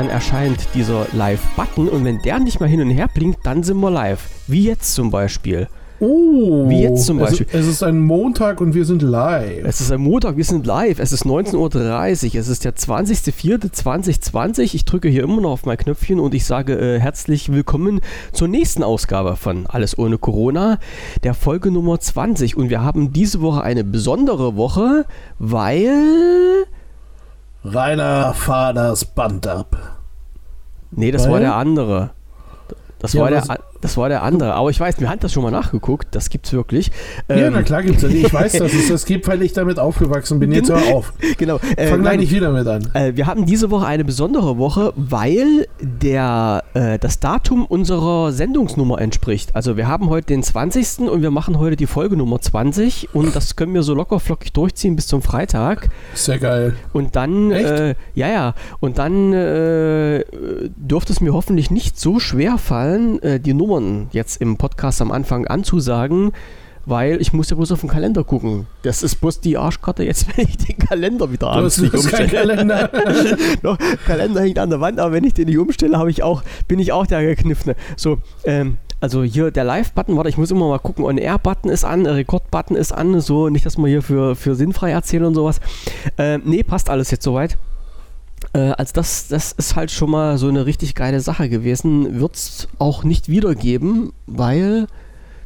dann erscheint dieser Live-Button und wenn der nicht mal hin und her blinkt, dann sind wir live. Wie jetzt zum Beispiel. Oh, Wie jetzt zum Beispiel. Es, es ist ein Montag und wir sind live. Es ist ein Montag, wir sind live. Es ist 19.30 Uhr. Es ist der 20.04.2020. Ich drücke hier immer noch auf mein Knöpfchen und ich sage äh, herzlich willkommen zur nächsten Ausgabe von Alles ohne Corona, der Folge Nummer 20. Und wir haben diese Woche eine besondere Woche, weil. Rainer Faders Band ab. Nee, das Weil? war der andere. Das, Ja, war der, das war der andere. Aber ich weiß, mir hat das schon mal nachgeguckt. Das gibt's wirklich. ja, Ähm, na klar gibt's das. Ich weiß, dass es das gibt, weil ich damit aufgewachsen bin. Jetzt hör auf. Genau. Äh, Fang da nicht wieder mit an. Äh, wir haben diese Woche eine besondere Woche, weil der, äh, das Datum unserer Sendungsnummer entspricht. Also wir haben heute den 20. und wir machen heute die Folge Nummer 20 und das können wir so locker flockig durchziehen bis zum Freitag. Sehr geil. Und dann, äh, ja, ja, und dann äh, dürfte es mir hoffentlich nicht so schwer fallen, äh, die Nummern jetzt im Podcast am Anfang anzusagen, weil ich muss ja bloß auf den Kalender gucken. Das ist bloß die Arschkarte jetzt, wenn ich den Kalender wieder abends nicht umstelle. Kalender. Noch, Kalender hängt an der Wand, aber wenn ich den nicht umstelle, habe ich auch, bin ich auch der Gekniffene. So, ähm, also hier der Live-Button, warte, ich muss immer mal gucken, On-Air-Button ist an, Rekord-Button ist an, so, nicht, dass wir hier für, für sinnfrei erzählen und sowas. Ähm, nee, passt alles jetzt soweit. Äh, also das, das ist halt schon mal so eine richtig geile Sache gewesen. Wird es auch nicht wiedergeben, weil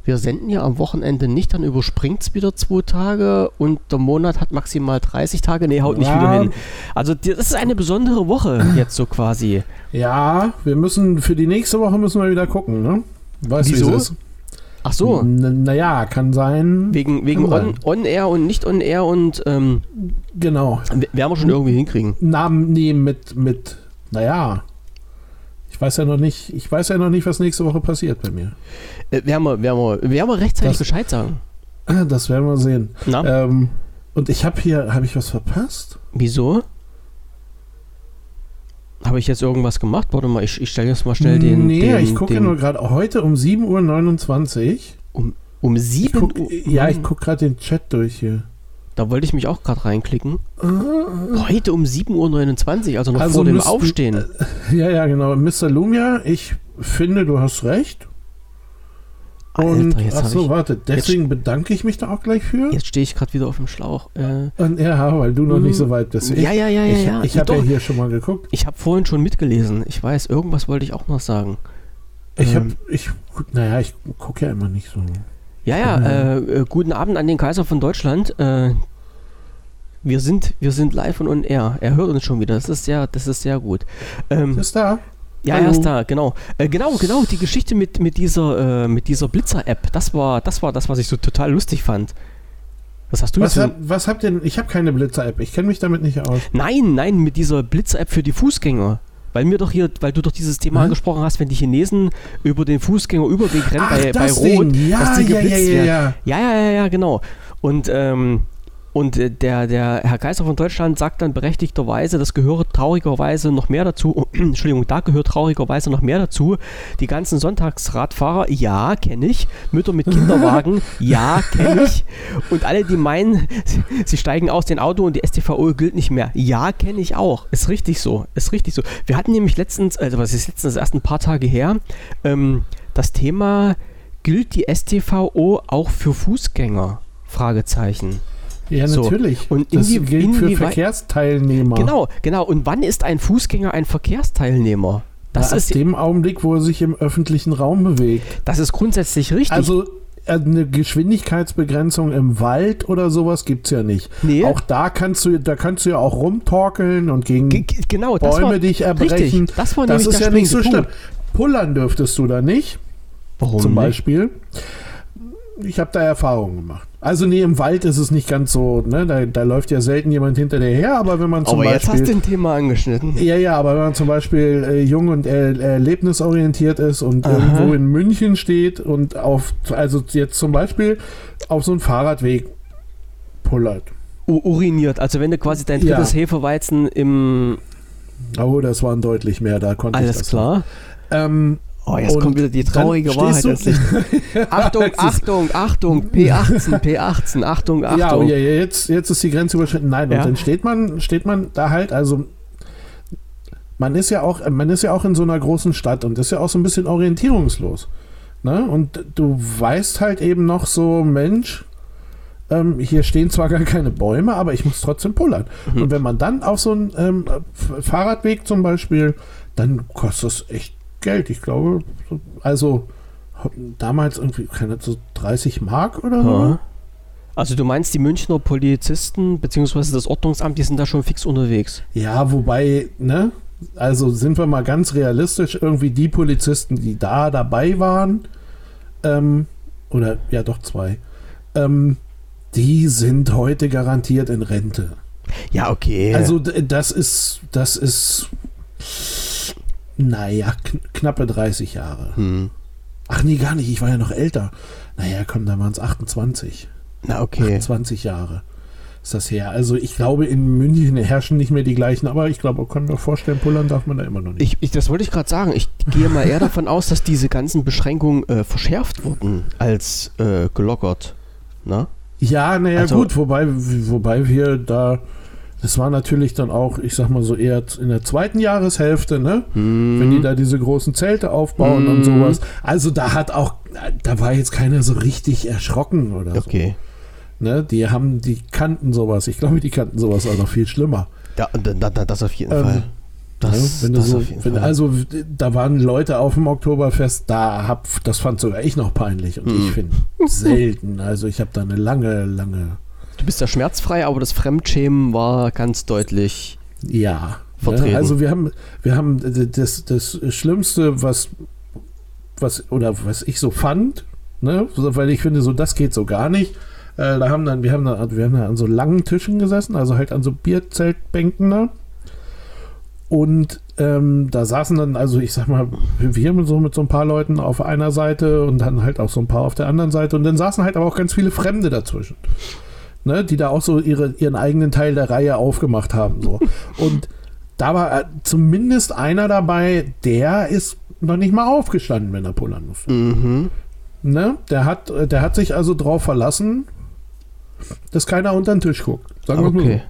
wir senden ja am Wochenende nicht, dann überspringt es wieder zwei Tage und der Monat hat maximal 30 Tage. Nee, haut nicht Ja. wieder hin. Also das ist eine besondere Woche jetzt so quasi. Ja, wir müssen für die nächste Woche müssen wir wieder gucken, ne? Weißt du, Wieso? wie es ist? Ach so, N naja, kann sein. wegen, wegen Kann on. On-Air und nicht On-Air und ähm, Genau. werden wir schon irgendwie hinkriegen. Namen nehmen mit, mit, naja. Ich weiß ja noch nicht, ich weiß ja noch nicht, was nächste Woche passiert bei mir. Äh, werden, wir, werden, wir, werden wir rechtzeitig Das- Bescheid sagen. Das werden wir sehen. Ähm, und ich habe hier, habe ich was verpasst? wieso? Habe ich jetzt irgendwas gemacht? Warte mal, ich, ich stelle jetzt mal schnell den. nee, den, ich gucke nur gerade heute um 7.29 Uhr. Um, um Ich 7 guck, Uhr. ja, ich gucke gerade den Chat durch hier. Da wollte ich mich auch gerade reinklicken. Heute um 7.29 Uhr, also noch Also vor dem müssten- Aufstehen. Ja, ja, genau. Mr. Lumia, ich finde, du hast recht. Und, Alter, jetzt ach hab so, ich- warte, deswegen bedanke ich mich da auch gleich für. Jetzt stehe ich gerade wieder auf dem Schlauch. Äh, Und, ja, weil du noch nicht so weit bist. ja, ja, ja, ja, ich ja. ich habe ja hier schon mal geguckt. Ich habe vorhin schon mitgelesen. Ich weiß, irgendwas wollte ich auch noch sagen. Ich habe, Ähm. ich, naja, ich gucke ja immer nicht so. Ja, ja, äh, äh, guten Abend an den Kaiser von Deutschland. Äh, wir sind, wir sind live und on air. Er hört uns schon wieder. Das ist sehr, das ist sehr gut. Ähm, Ist da? Ja, hallo. er ist da, genau. Äh, genau, genau, die Geschichte mit, mit dieser, äh, mit dieser Blitzer-App, das war, das war das, was ich so total lustig fand. Was hast du Was, hab, was habt ihr? Ich habe keine Blitzer-App. Ich kenne mich damit nicht aus. Nein, nein, mit dieser Blitzer-App für die Fußgänger. Weil mir doch hier, weil du doch dieses Thema Hä? angesprochen hast, wenn die Chinesen über den Fußgängerüberweg rennen bei, bei das Rot, Ding. Ja, dass die ja, ja, geblitzt ja, werden. ja. Ja, ja, ja, ja, genau. Und, ähm, und äh, der, der Herr Kaiser von Deutschland sagt dann berechtigterweise, das gehört traurigerweise noch mehr dazu, Entschuldigung, da gehört traurigerweise noch mehr dazu. Die ganzen Sonntagsradfahrer, ja, kenne ich. Mütter mit Kinderwagen, ja, kenne ich. Und alle, die meinen, sie steigen aus dem Auto und die STVO gilt nicht mehr, ja, kenne ich auch. Ist richtig so, ist richtig so. Wir hatten nämlich letztens, also was ist letztens, erst ein paar Tage her, ähm, das Thema, gilt die STVO auch für Fußgänger? Fragezeichen. Ja, So, natürlich. und das inwie- gilt für Verkehrsteilnehmer. Genau, genau. Und wann ist ein Fußgänger ein Verkehrsteilnehmer? Das, Das ist, dem Augenblick, wo er sich im öffentlichen Raum bewegt. das ist grundsätzlich richtig. Also äh, eine Geschwindigkeitsbegrenzung im Wald oder sowas gibt es ja nicht. Nee. Auch da kannst du, da kannst du ja auch rumtorkeln und gegen Ge- ge- genau, das Bäume war, dich erbrechen. Richtig, das war das ist ja nicht so schlimm. Pullern dürftest du da nicht, Warum zum nicht? Beispiel. Ich habe da Erfahrungen gemacht. Also nee, im Wald ist es nicht ganz so, ne? Da, da läuft ja selten jemand hinter dir her, aber wenn man zum Aber jetzt hast Beispiel. du ein Thema angeschnitten. Ja, ja, aber wenn man zum Beispiel äh, jung und er, erlebnisorientiert ist und Aha. irgendwo in München steht und auf, also jetzt zum Beispiel auf so einen Fahrradweg pullert. U uriniert, also wenn du quasi dein Ja. drittes Hefeweizen im... Oh, das waren deutlich mehr, da konnte ich Alles das klar. Ähm, Oh, jetzt Und kommt wieder die traurige Wahrheit. ans Licht. Achtung, Achtung, Achtung, P18, P18, Achtung, Achtung. Ja, oh, ja, jetzt, jetzt ist die Grenze überschritten. Nein, Ja. und dann steht man, steht man da halt, also man ist ja auch, man ist ja auch in so einer großen Stadt und ist ja auch so ein bisschen orientierungslos. Ne? Und du weißt halt eben noch so, Mensch, ähm, hier stehen zwar gar keine Bäume, aber ich muss trotzdem pullern. Mhm. Und wenn man dann auf so einen ähm, Fahrradweg zum Beispiel, dann kostet das echt Geld. Ich glaube, also damals irgendwie, keine so 30 Mark oder so. Ja. Also du meinst, die Münchner Polizisten bzw. das Ordnungsamt, die sind da schon fix unterwegs? Ja, wobei, ne? Also sind wir mal ganz realistisch, irgendwie die Polizisten, die da dabei waren, ähm, oder ja doch zwei, ähm, die sind heute garantiert in Rente. Ja, okay. Also das ist, das ist, naja, kn knappe 30 Jahre. Hm. Ach nee, gar nicht, ich war ja noch älter. Naja, komm, da waren es 28. Na, okay. 20 Jahre ist das her. Also ich glaube, in München herrschen nicht mehr die gleichen, aber ich glaube, man kann mir vorstellen, pullern darf man da immer noch nicht. Ich, ich, das wollte ich gerade sagen. Ich gehe mal eher davon aus, dass diese ganzen Beschränkungen äh, verschärft wurden als äh, gelockert. Na? Ja, naja, also, gut, wobei, wobei wir da, das war natürlich dann auch, ich sag mal so eher in der zweiten Jahreshälfte, ne? Mm. Wenn die da diese großen Zelte aufbauen mm. und sowas. Also da hat auch, da war jetzt keiner so richtig erschrocken oder okay. so. Okay. Ne, die haben, die kannten sowas. Ich glaube, die kannten sowas auch noch viel schlimmer. Ja, das auf jeden ähm, Fall. Das, ja, wenn das so, wenn, also da waren Leute auf dem Oktoberfest, da hab, das fand sogar ich noch peinlich und hm. ich finde selten. Also ich habe da eine lange, lange. Du bist ja schmerzfrei, aber das Fremdschämen war ganz deutlich. Ja. Ne, vertreten. Ja, also wir haben, wir haben das, das Schlimmste, was, was oder was ich so fand, ne, weil ich finde, so das geht so gar nicht äh, da haben dann, wir haben da, wir haben da an so langen Tischen gesessen, also halt an so Bierzeltbänken da. Und ähm, da saßen dann, also ich sag mal, wir mit so, mit so ein paar Leuten auf einer Seite und dann halt auch so ein paar auf der anderen Seite. Und dann saßen halt aber auch ganz viele Fremde dazwischen. Ne, die da auch so ihre, ihren eigenen Teil der Reihe aufgemacht haben. So. Und da war äh, zumindest einer dabei, der ist noch nicht mal aufgestanden, wenn er pullern musste. Mhm. Ne? Der, hat, der hat sich also drauf verlassen, dass keiner unter den Tisch guckt. Sagen wir okay.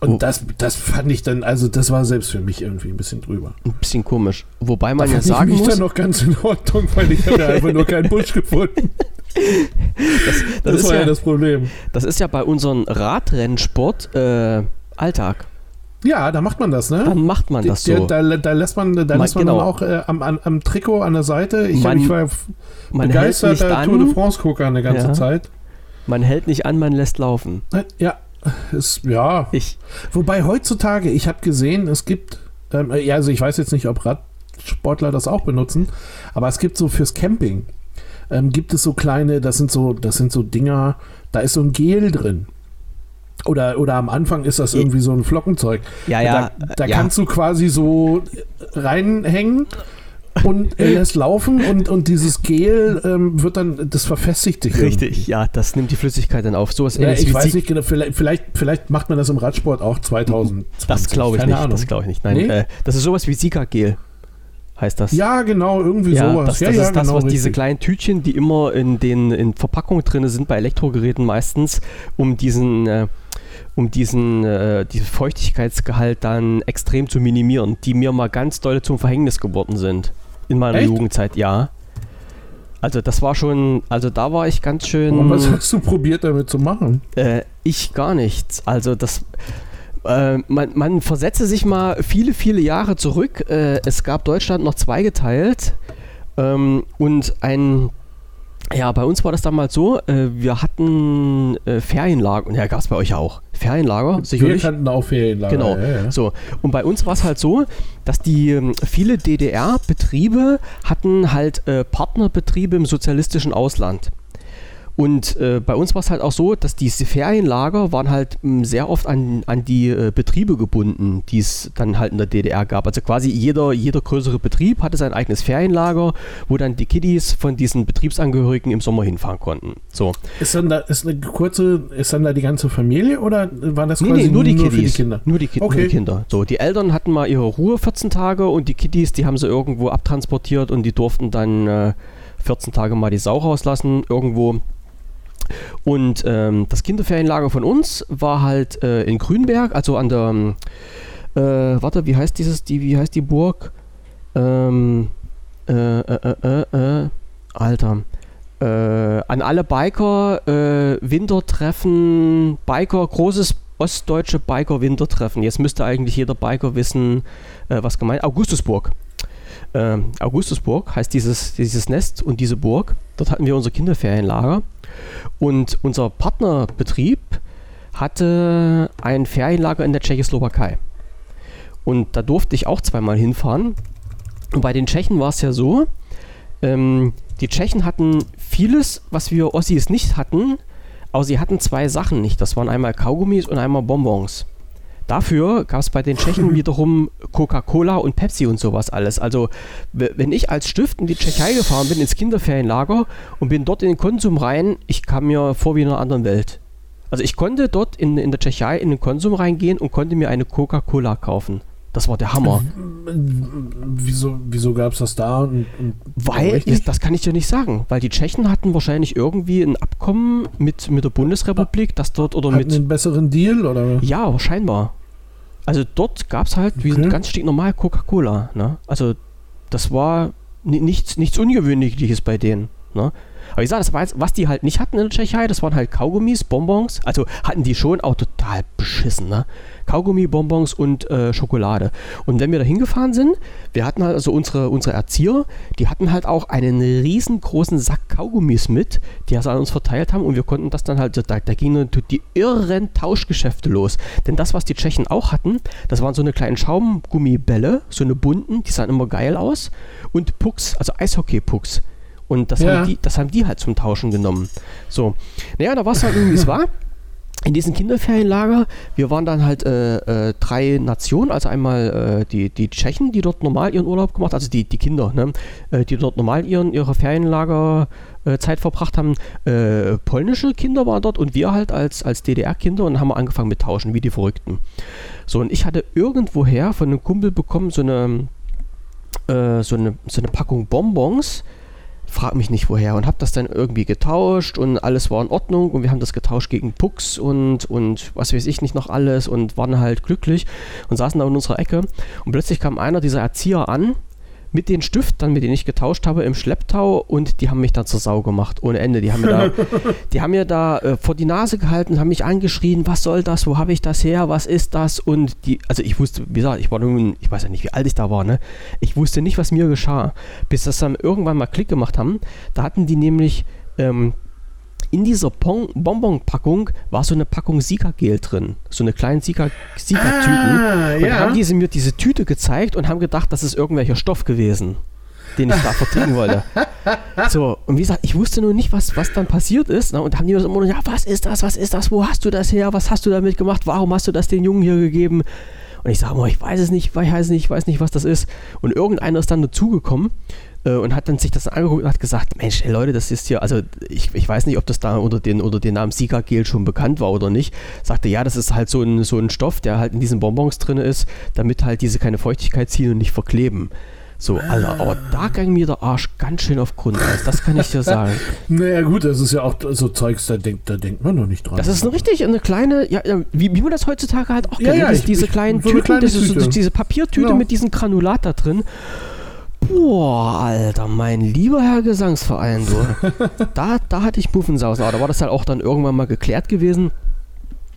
mal Und oh. das, das fand ich dann, also das war selbst für mich irgendwie ein bisschen drüber. Ein bisschen komisch. Wobei man da ja sagen ich mich muss... dann noch ganz in Ordnung, weil ich habe ja einfach nur keinen Busch gefunden. Das, das, das war ja, ja, das Problem. Das ist ja bei unserem Radrennsport äh, Alltag. Ja, da macht man das, ne? Dann macht man das so. Da, da lässt man, da lässt man genau. dann auch äh, am, am, am, Trikot an der Seite. Ich, man, ich war begeisterter Tour de France-Gucker eine ganze ja. Zeit. Man hält nicht an, man lässt laufen. Ja, ist, ja. Ich. Wobei heutzutage, ich habe gesehen, es gibt, ähm, ja, also ich weiß jetzt nicht, ob Radsportler das auch benutzen, aber es gibt so fürs Camping, ähm, gibt es so kleine, das sind so, das sind so Dinger, da ist so ein Gel drin. Oder, oder am Anfang ist das irgendwie so ein Flockenzeug. Ja, ja. Da, da ja. kannst du quasi so reinhängen und er lässt laufen und, und dieses Gel ähm, wird dann, das verfestigt sich. Richtig, irgendwie. ja, das nimmt die Flüssigkeit dann auf. So ja, ich weiß nicht genau, vielleicht, vielleicht, vielleicht, macht man das im Radsport auch 2020. Das glaube ich Keine nicht, Ahnung. das glaube ich nicht. Nein, nee? äh, das ist sowas wie Sika-Gel. Heißt das? Ja, genau, irgendwie ja, sowas. Das, ja, das ja, ist das, genau, was richtig. diese kleinen Tütchen, die immer in den in Verpackungen drin sind, bei Elektrogeräten meistens, um diesen äh, um diesen, äh, diesen Feuchtigkeitsgehalt dann extrem zu minimieren, die mir mal ganz doll zum Verhängnis geworden sind. In meiner Echt? Jugendzeit, ja. Also das war schon, also da war ich ganz schön. Und was hast du probiert damit zu machen? Äh, ich gar nichts. Also das, äh, man, man versetze sich mal viele, viele Jahre zurück. Äh, es gab Deutschland noch zweigeteilt ähm, und ein ja, bei uns war das damals so, äh, wir hatten äh, Ferienlager, und ja, gab es bei euch auch. Ferienlager, sicherlich. Wir kannten auch Ferienlager. Genau. Ja, ja. So. Und bei uns war es halt so, dass die ähm, viele DDR-Betriebe hatten halt äh, Partnerbetriebe im sozialistischen Ausland. Und äh, bei uns war es halt auch so, dass diese Ferienlager waren halt m, hm, sehr oft an, an die äh, Betriebe gebunden, die es dann halt in der DDR gab. Also quasi jeder, jeder größere Betrieb hatte sein eigenes Ferienlager, wo dann die Kiddies von diesen Betriebsangehörigen im Sommer hinfahren konnten. So. Ist dann da ist eine kurze, ist dann da die ganze Familie oder war das quasi nee, nee, nur, die nur die Kinder? Nur die, Ki okay. nur die Kinder. So, die Eltern hatten mal ihre Ruhe 14 Tage und die Kiddies, die haben sie irgendwo abtransportiert und die durften dann äh, 14 Tage mal die Sau rauslassen irgendwo und ähm, das Kinderferienlager von uns war halt äh, in Grünberg, also an der, Äh, warte, wie heißt dieses, die, wie heißt die Burg? Ähm, äh, äh, äh, äh, Alter. Äh, an alle Biker, Wintertreffen, Biker, großes ostdeutsche Biker-Wintertreffen. Jetzt müsste eigentlich jeder Biker wissen, was gemeint Augustusburg. Äh, Augustusburg heißt dieses, dieses Nest und diese Burg. Dort hatten wir unser Kinderferienlager. Und unser Partnerbetrieb hatte ein Ferienlager in der Tschechoslowakei. Und da durfte ich auch zweimal hinfahren. Und bei den Tschechen war es ja so, ähm, die Tschechen hatten vieles, was wir Ossis nicht hatten, aber sie hatten zwei Sachen nicht. Das waren einmal Kaugummis und einmal Bonbons. Dafür gab es bei den Tschechen wiederum Coca-Cola und Pepsi und sowas alles. Also, wenn ich als Stift in die Tschechei gefahren bin, ins Kinderferienlager und bin dort in den Konsum rein, ich kam mir vor wie in einer anderen Welt. Also, ich konnte dort in, in der Tschechei in den Konsum reingehen und konnte mir eine Coca-Cola kaufen. Das war der Hammer. Wieso, wieso gab es das da? Und, und weil, das, das kann ich dir nicht sagen, weil die Tschechen hatten wahrscheinlich irgendwie ein Abkommen mit, mit der Bundesrepublik, dass dort oder hatten mit. einen besseren Deal oder? Ja, scheinbar. Also dort gab es halt, okay. wie ganz stinknormal Coca-Cola. Ne? Also das war nichts, nichts Ungewöhnliches bei denen. Ne? Aber ich sage, das war jetzt, was die halt nicht hatten in der Tschechei, das waren halt Kaugummis, Bonbons. Also hatten die schon auch total beschissen, ne? Kaugummi, Bonbons und äh, Schokolade. Und wenn wir da hingefahren sind, wir hatten halt also unsere, unsere Erzieher, die hatten halt auch einen riesengroßen Sack Kaugummis mit, die also an uns verteilt haben und wir konnten das dann halt, da, da gingen die irren Tauschgeschäfte los. Denn das, was die Tschechen auch hatten, das waren so eine kleinen Schaumgummibälle, so eine bunten, die sahen immer geil aus und Pucks, also Eishockey-Pucks. Und das, ja. haben die, das haben die halt zum Tauschen genommen. So. Naja, da war es halt irgendwie, wie es war. In diesem Kinderferienlager, wir waren dann halt äh, äh, drei Nationen, also einmal äh, die, die Tschechen, die dort normal ihren Urlaub gemacht, also die, die Kinder, ne, äh, die dort normal ihren, ihre Ferienlagerzeit äh, verbracht haben. Äh, polnische Kinder waren dort und wir halt als, als DDR-Kinder und haben angefangen mit Tauschen, wie die Verrückten. So, und ich hatte irgendwoher von einem Kumpel bekommen so eine, so eine, so eine Packung Bonbons, frag mich nicht woher und habe das dann irgendwie getauscht und alles war in Ordnung und wir haben das getauscht gegen Pucks und, und was weiß ich nicht noch alles und waren halt glücklich und saßen da in unserer Ecke und plötzlich kam einer dieser Erzieher an mit den Stiftern, mit denen ich getauscht habe, im Schlepptau und die haben mich dann zur Sau gemacht, ohne Ende. Die haben mir da, die haben mir da äh, vor die Nase gehalten, haben mich angeschrien, was soll das, wo habe ich das her, was ist das? Und die, also ich wusste, wie gesagt, ich war nun, ich weiß ja nicht, wie alt ich da war, ne? Ich wusste nicht, was mir geschah, bis das dann irgendwann mal Klick gemacht haben. Da hatten die nämlich ähm, in dieser Bonbon-Packung war so eine Packung Sika-Gel drin. So eine kleine Sika-Tüten. Ah, und ja. haben diese mir diese Tüte gezeigt und haben gedacht, das ist irgendwelcher Stoff gewesen, den ich da vertrinken wollte. So, und wie gesagt, ich wusste nur nicht, was, was dann passiert ist. Ne? Und haben die immer nur, ja, was ist das, was ist das, wo hast du das her, was hast du damit gemacht, warum hast du das den Jungen hier gegeben? Und ich sage, ich weiß es nicht, ich weiß nicht, ich weiß nicht, was das ist. Und irgendeiner ist dann dazugekommen und hat dann sich das angeguckt und hat gesagt, Mensch, ey Leute, das ist hier, also ich, ich weiß nicht, ob das da unter den, unter den Namen Sika-Gel schon bekannt war oder nicht. Sagte, ja, das ist halt so ein, so ein Stoff, der halt in diesen Bonbons drin ist, damit halt diese keine Feuchtigkeit ziehen und nicht verkleben. So, also, aber da ging mir der Arsch ganz schön auf Grundeis, das kann ich dir sagen. naja, gut, das ist ja auch so Zeugs, da denkt, da denkt man noch nicht dran. Das ist eine richtig eine kleine, ja, wie, wie man das heutzutage halt auch kennt, ja, ja, ich, diese kleinen so Tüten, das ist so, diese Papiertüte genau. mit diesem Granulat da drin. Boah, Alter, mein lieber Herr Gesangsverein, du. da, da hatte ich Muffensausen, aber da war das halt auch dann irgendwann mal geklärt gewesen.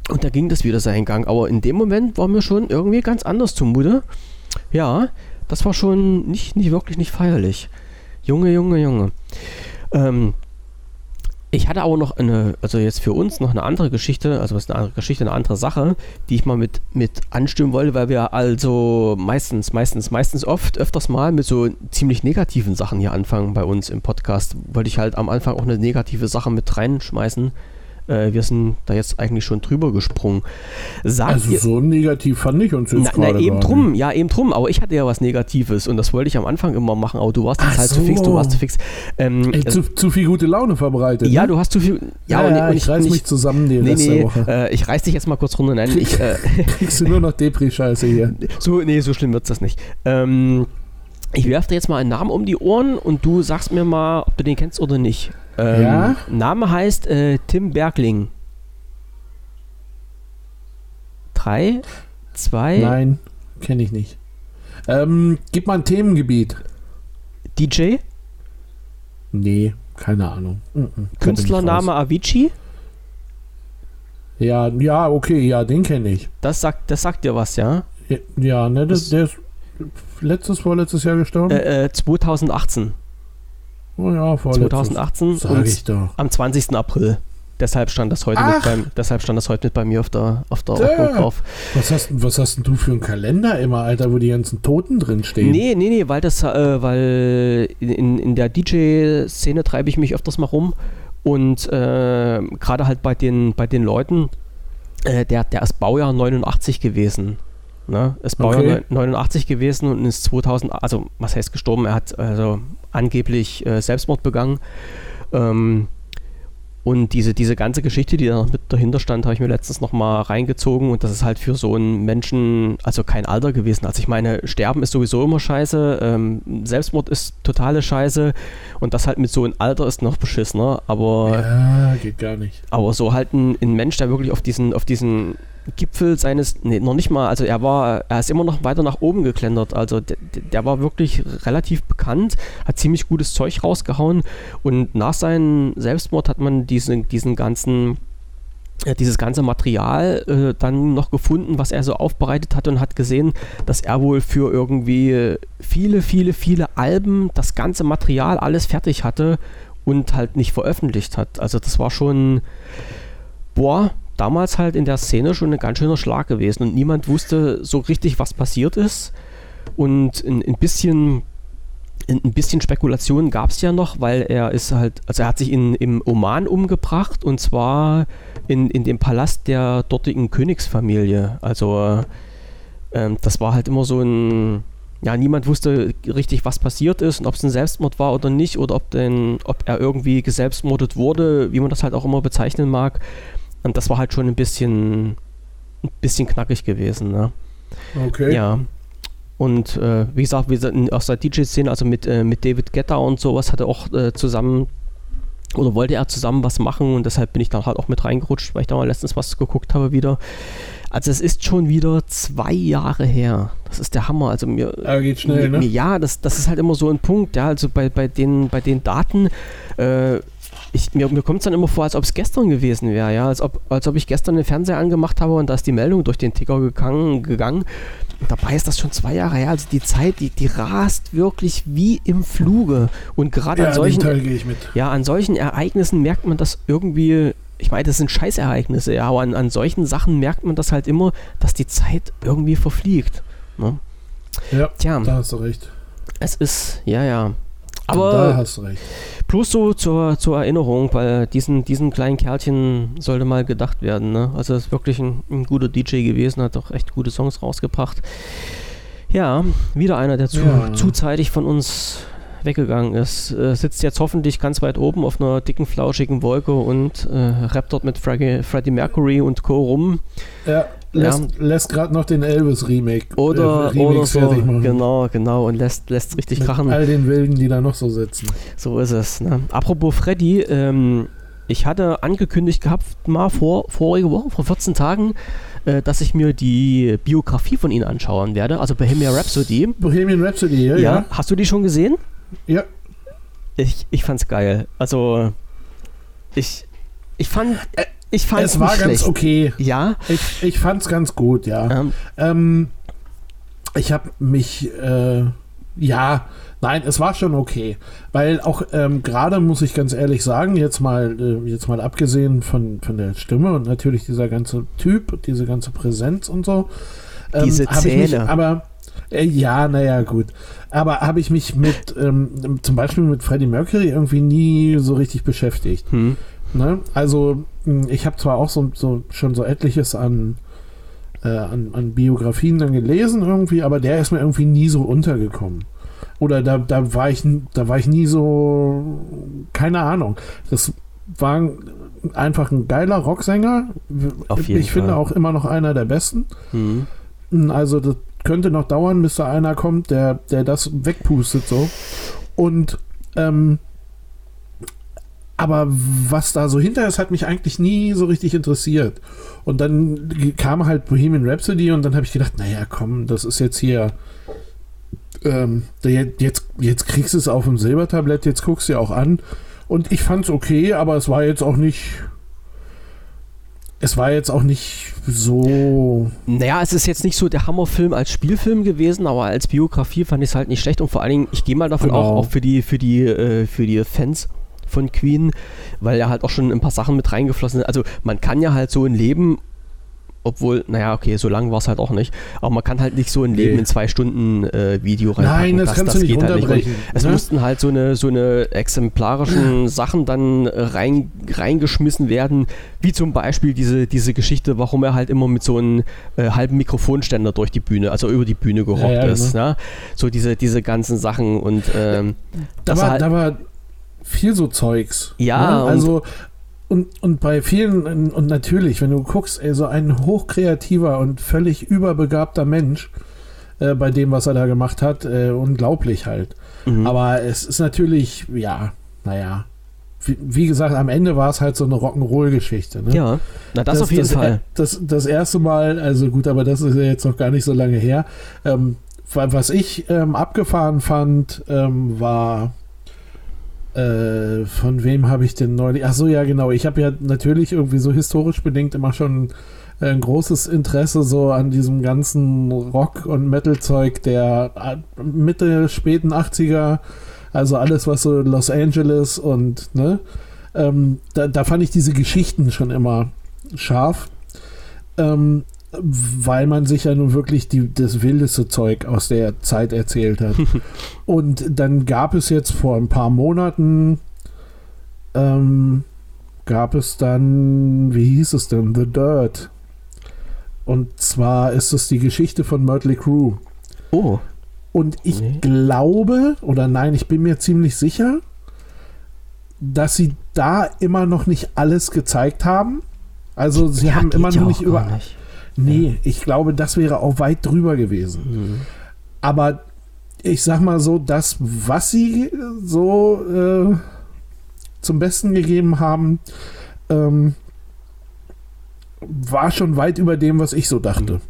Und da ging das wieder seinen Gang. Aber in dem Moment war mir schon irgendwie ganz anders zumute. Ja, das war schon nicht, nicht wirklich nicht feierlich. Junge, Junge, Junge. Ähm, ich hatte aber noch eine, also jetzt für uns noch eine andere Geschichte, also was eine andere Geschichte, eine andere Sache, die ich mal mit, mit anstimmen wollte, weil wir also meistens, meistens, meistens oft, öfters mal mit so ziemlich negativen Sachen hier anfangen bei uns im Podcast. Wollte ich halt am Anfang auch eine negative Sache mit reinschmeißen. Äh, wir sind da jetzt eigentlich schon drüber gesprungen. Sagt also ihr, so negativ fand ich uns jetzt na, na, eben drum, ja, eben drum, aber ich hatte ja was Negatives und das wollte ich am Anfang immer machen, aber du warst jetzt halt so. zu fix, du warst zu fix. Ähm, Ey, zu, zu, viel gute Laune verbreitet. Ja, ne? du hast zu viel. Ja, ja, und, ja und ich, ich reiß mich zusammen die nee, letzte nee, Woche. Äh, ich reiß dich jetzt mal kurz runter. Nein, ich. Äh, Kriegst du nur noch Depri-Scheiße hier. So, nee, so schlimm wird's das nicht. Ähm, ich werfe dir jetzt mal einen Namen um die Ohren und du sagst mir mal, ob du den kennst oder nicht. Ähm, ja? Name heißt äh, Tim Bergling. 3, 2, Nein. kenne ich nicht. Ähm, gib mal ein Themengebiet. DJ? Nee, keine Ahnung. Mhm, Künstlername Avicii? Ja, ja, okay, ja, den kenne ich. Das sagt, das sagt dir was, ja? Ja, ne, das, der ist letztes, vorletztes Jahr gestorben? Äh, äh, 2018. Oh ja, vorletztes. 2018 Sag ich doch. am 20. April. Deshalb stand das heute mit beim, deshalb stand das heute mit bei mir auf der, auf der Ordnung drauf. Was hast, was hast denn du für einen Kalender immer, Alter, wo die ganzen Toten drin stehen? Nee, nee, nee, weil das, äh, weil in, in der DJ-Szene treibe ich mich öfters mal rum und äh, gerade halt bei den, bei den Leuten, äh, der, der ist Baujahr 89 gewesen. Ne? Ist Baujahr okay. 89 gewesen und ist 2000, also was heißt gestorben? Er hat also angeblich äh, Selbstmord begangen. Ähm, und diese, diese ganze Geschichte, die da noch mit dahinter stand, habe ich mir letztens nochmal reingezogen und das ist halt für so einen Menschen, also kein Alter gewesen. Also ich meine, Sterben ist sowieso immer scheiße, ähm, Selbstmord ist totale Scheiße und das halt mit so einem Alter ist noch beschissener, aber... Ja, geht gar nicht. Aber so halt ein, ein Mensch, der wirklich auf diesen, auf diesen Gipfel seines, nee, noch nicht mal, also er war, er ist immer noch weiter nach oben geklendert, also der, der war wirklich relativ bekannt, hat ziemlich gutes Zeug rausgehauen und nach seinem Selbstmord hat man diesen, diesen ganzen, äh, dieses ganze Material äh, dann noch gefunden, was er so aufbereitet hat und hat gesehen, dass er wohl für irgendwie viele, viele, viele Alben das ganze Material alles fertig hatte und halt nicht veröffentlicht hat. Also das war schon, boah, damals halt in der Szene schon ein ganz schöner Schlag gewesen und niemand wusste so richtig, was passiert ist. Und ein, ein bisschen ein bisschen Spekulation gab es ja noch, weil er ist halt, also er hat sich in, im Oman umgebracht und zwar in, in dem Palast der dortigen Königsfamilie. Also ähm, das war halt immer so ein, ja, niemand wusste richtig, was passiert ist und ob es ein Selbstmord war oder nicht oder ob, denn, ob er irgendwie geselbstmordet wurde, wie man das halt auch immer bezeichnen mag. Und das war halt schon ein bisschen, ein bisschen knackig gewesen. Ne? Okay. Ja. Und äh, wie gesagt, wie aus der DJ-Szene, also mit, äh, mit David Guetta und sowas, hat er auch äh, zusammen oder wollte er zusammen was machen und deshalb bin ich dann halt auch mit reingerutscht, weil ich da mal letztens was geguckt habe wieder. Also es ist schon wieder zwei Jahre her. Das ist der Hammer. Also mir, ja, geht schnell, mir, ne? Ja, das, das ist halt immer so ein Punkt. Ja, also bei, bei, den, bei den Daten äh, ich, mir, mir kommt es dann immer vor, als ob es gestern gewesen wäre, ja, als ob, als ob ich gestern den Fernseher angemacht habe und da ist die Meldung durch den Ticker gegangen. gegangen. Dabei ist das schon zwei Jahre her. Also die Zeit, die, die rast wirklich wie im Fluge. Und gerade ja, an solchen, ja, an solchen Ereignissen merkt man das irgendwie. Ich meine, das sind Scheißereignisse, ja, aber an, an solchen Sachen merkt man das halt immer, dass die Zeit irgendwie verfliegt. Ne? Ja, Tja, da hast du recht. Es ist, ja, ja. Aber da hast du recht. Plus so zur, zur Erinnerung, weil diesen, diesen kleinen Kerlchen sollte mal gedacht werden. Ne? Also er ist wirklich ein, ein, guter DJ gewesen, hat auch echt gute Songs rausgebracht. Ja, wieder einer, der zu, ja. zuzeitig von uns weggegangen ist. Äh, sitzt jetzt hoffentlich ganz weit oben auf einer dicken, flauschigen Wolke und äh, rappt dort mit Freddie, Freddie Mercury und Co. rum. Ja, lässt, ja. lässt gerade noch den Elvis-Remake oder, äh, oder so, Genau, genau, und lässt es richtig mit krachen. all den Wilden, die da noch so sitzen. So ist es. Ne? Apropos Freddy, ähm, ich hatte angekündigt gehabt, mal vor vorige Woche, vor 14 Tagen, äh, dass ich mir die Biografie von ihnen anschauen werde, also Bohemian Rhapsody. Bohemian Rhapsody, ja, ja. ja. Hast du die schon gesehen? Ja. Ich, ich fand's geil. Also, ich, ich fand. Äh, ich fand es war ganz schlecht. okay. Ja. Ich, ich fand's ganz gut, ja. Ähm, ähm ich habe mich, äh, ja, nein, es war schon okay, weil auch ähm, gerade muss ich ganz ehrlich sagen, jetzt mal, äh, jetzt mal abgesehen von von der Stimme und natürlich dieser ganze Typ, diese ganze Präsenz und so, ähm, diese Zähne, mich, aber äh, ja, naja, gut. Aber habe ich mich mit, ähm, zum Beispiel mit Freddie Mercury irgendwie nie so richtig beschäftigt. Hm. Ne? Also, hm, ich habe zwar auch so, so, schon so etliches an, äh, an, an, Biografien dann gelesen irgendwie, aber der ist mir irgendwie nie so untergekommen. Oder da, da, war ich, da war ich nie so, keine Ahnung. Das war einfach ein geiler Rocksänger. Ich Fall. finde auch immer noch einer der besten. Mhm. Also das könnte noch dauern, bis da einer kommt, der, der das wegpustet so. Und ähm, aber was da so hinter ist, hat mich eigentlich nie so richtig interessiert. Und dann kam halt Bohemian Rhapsody und dann habe ich gedacht, naja, komm, das ist jetzt hier. Ähm, jetzt, jetzt kriegst du es auf dem Silbertablett, jetzt guckst du ja auch an. Und ich fand es okay, aber es war jetzt auch nicht. Es war jetzt auch nicht so. Naja, es ist jetzt nicht so der Hammerfilm als Spielfilm gewesen, aber als Biografie fand ich es halt nicht schlecht und vor allen Dingen, ich gehe mal davon genau. auch, auch für die, für die, äh, für die Fans von Queen, weil ja halt auch schon ein paar Sachen mit reingeflossen sind. Also man kann ja halt so ein Leben obwohl, naja, okay, so lang war es halt auch nicht. Aber man kann halt nicht so ein Leben nee. in zwei Stunden äh, Video reinpacken. Nein, das, das kannst das du nicht geht halt nicht. es ne? mussten halt so eine, so eine exemplarischen Sachen dann rein, reingeschmissen werden, wie zum Beispiel diese, diese Geschichte, warum er halt immer mit so einem äh, halben Mikrofonständer durch die Bühne, also über die Bühne gerockt ja, ja, ist. Genau. Ne? So diese, diese ganzen Sachen und ähm, da, war, halt, da war viel so Zeugs. Ja, ne? also und, und bei vielen, und natürlich, wenn du guckst, ey, so ein hochkreativer und völlig überbegabter Mensch äh, bei dem, was er da gemacht hat, äh, unglaublich halt. Mhm. Aber es ist natürlich, ja, naja, wie, wie, gesagt, am Ende war es halt so eine Rock'n'Roll-Geschichte. Ne? Ja, na das, das auf jeden das, Fall. Das, das erste Mal, also gut, aber das ist ja jetzt noch gar nicht so lange her. Ähm, was ich ähm, abgefahren fand, ähm, war äh, von wem habe ich denn neulich? Ach so, ja, genau. Ich habe ja natürlich irgendwie so historisch bedingt immer schon äh, ein großes Interesse so an diesem ganzen Rock- und Metal-Zeug der äh, Mitte, späten 80er. Also alles, was so Los Angeles und, ne? Ähm, da, da fand ich diese Geschichten schon immer scharf. Ähm, weil man sich ja nun wirklich die, das wildeste Zeug aus der Zeit erzählt hat. und dann gab es jetzt vor ein paar Monaten, ähm, gab es dann, wie hieß es denn, The Dirt. Und zwar ist es die Geschichte von Mötley Crew. Oh. Und ich nee. glaube, oder nein, ich bin mir ziemlich sicher, dass sie da immer noch nicht alles gezeigt haben. Also sie ja, haben immer noch nicht über. Nicht. Nee, ich glaube, das wäre auch weit drüber gewesen. Mhm. Aber ich sag mal so, das, was sie so äh, zum Besten gegeben haben, ähm, war schon weit über dem, was ich so dachte.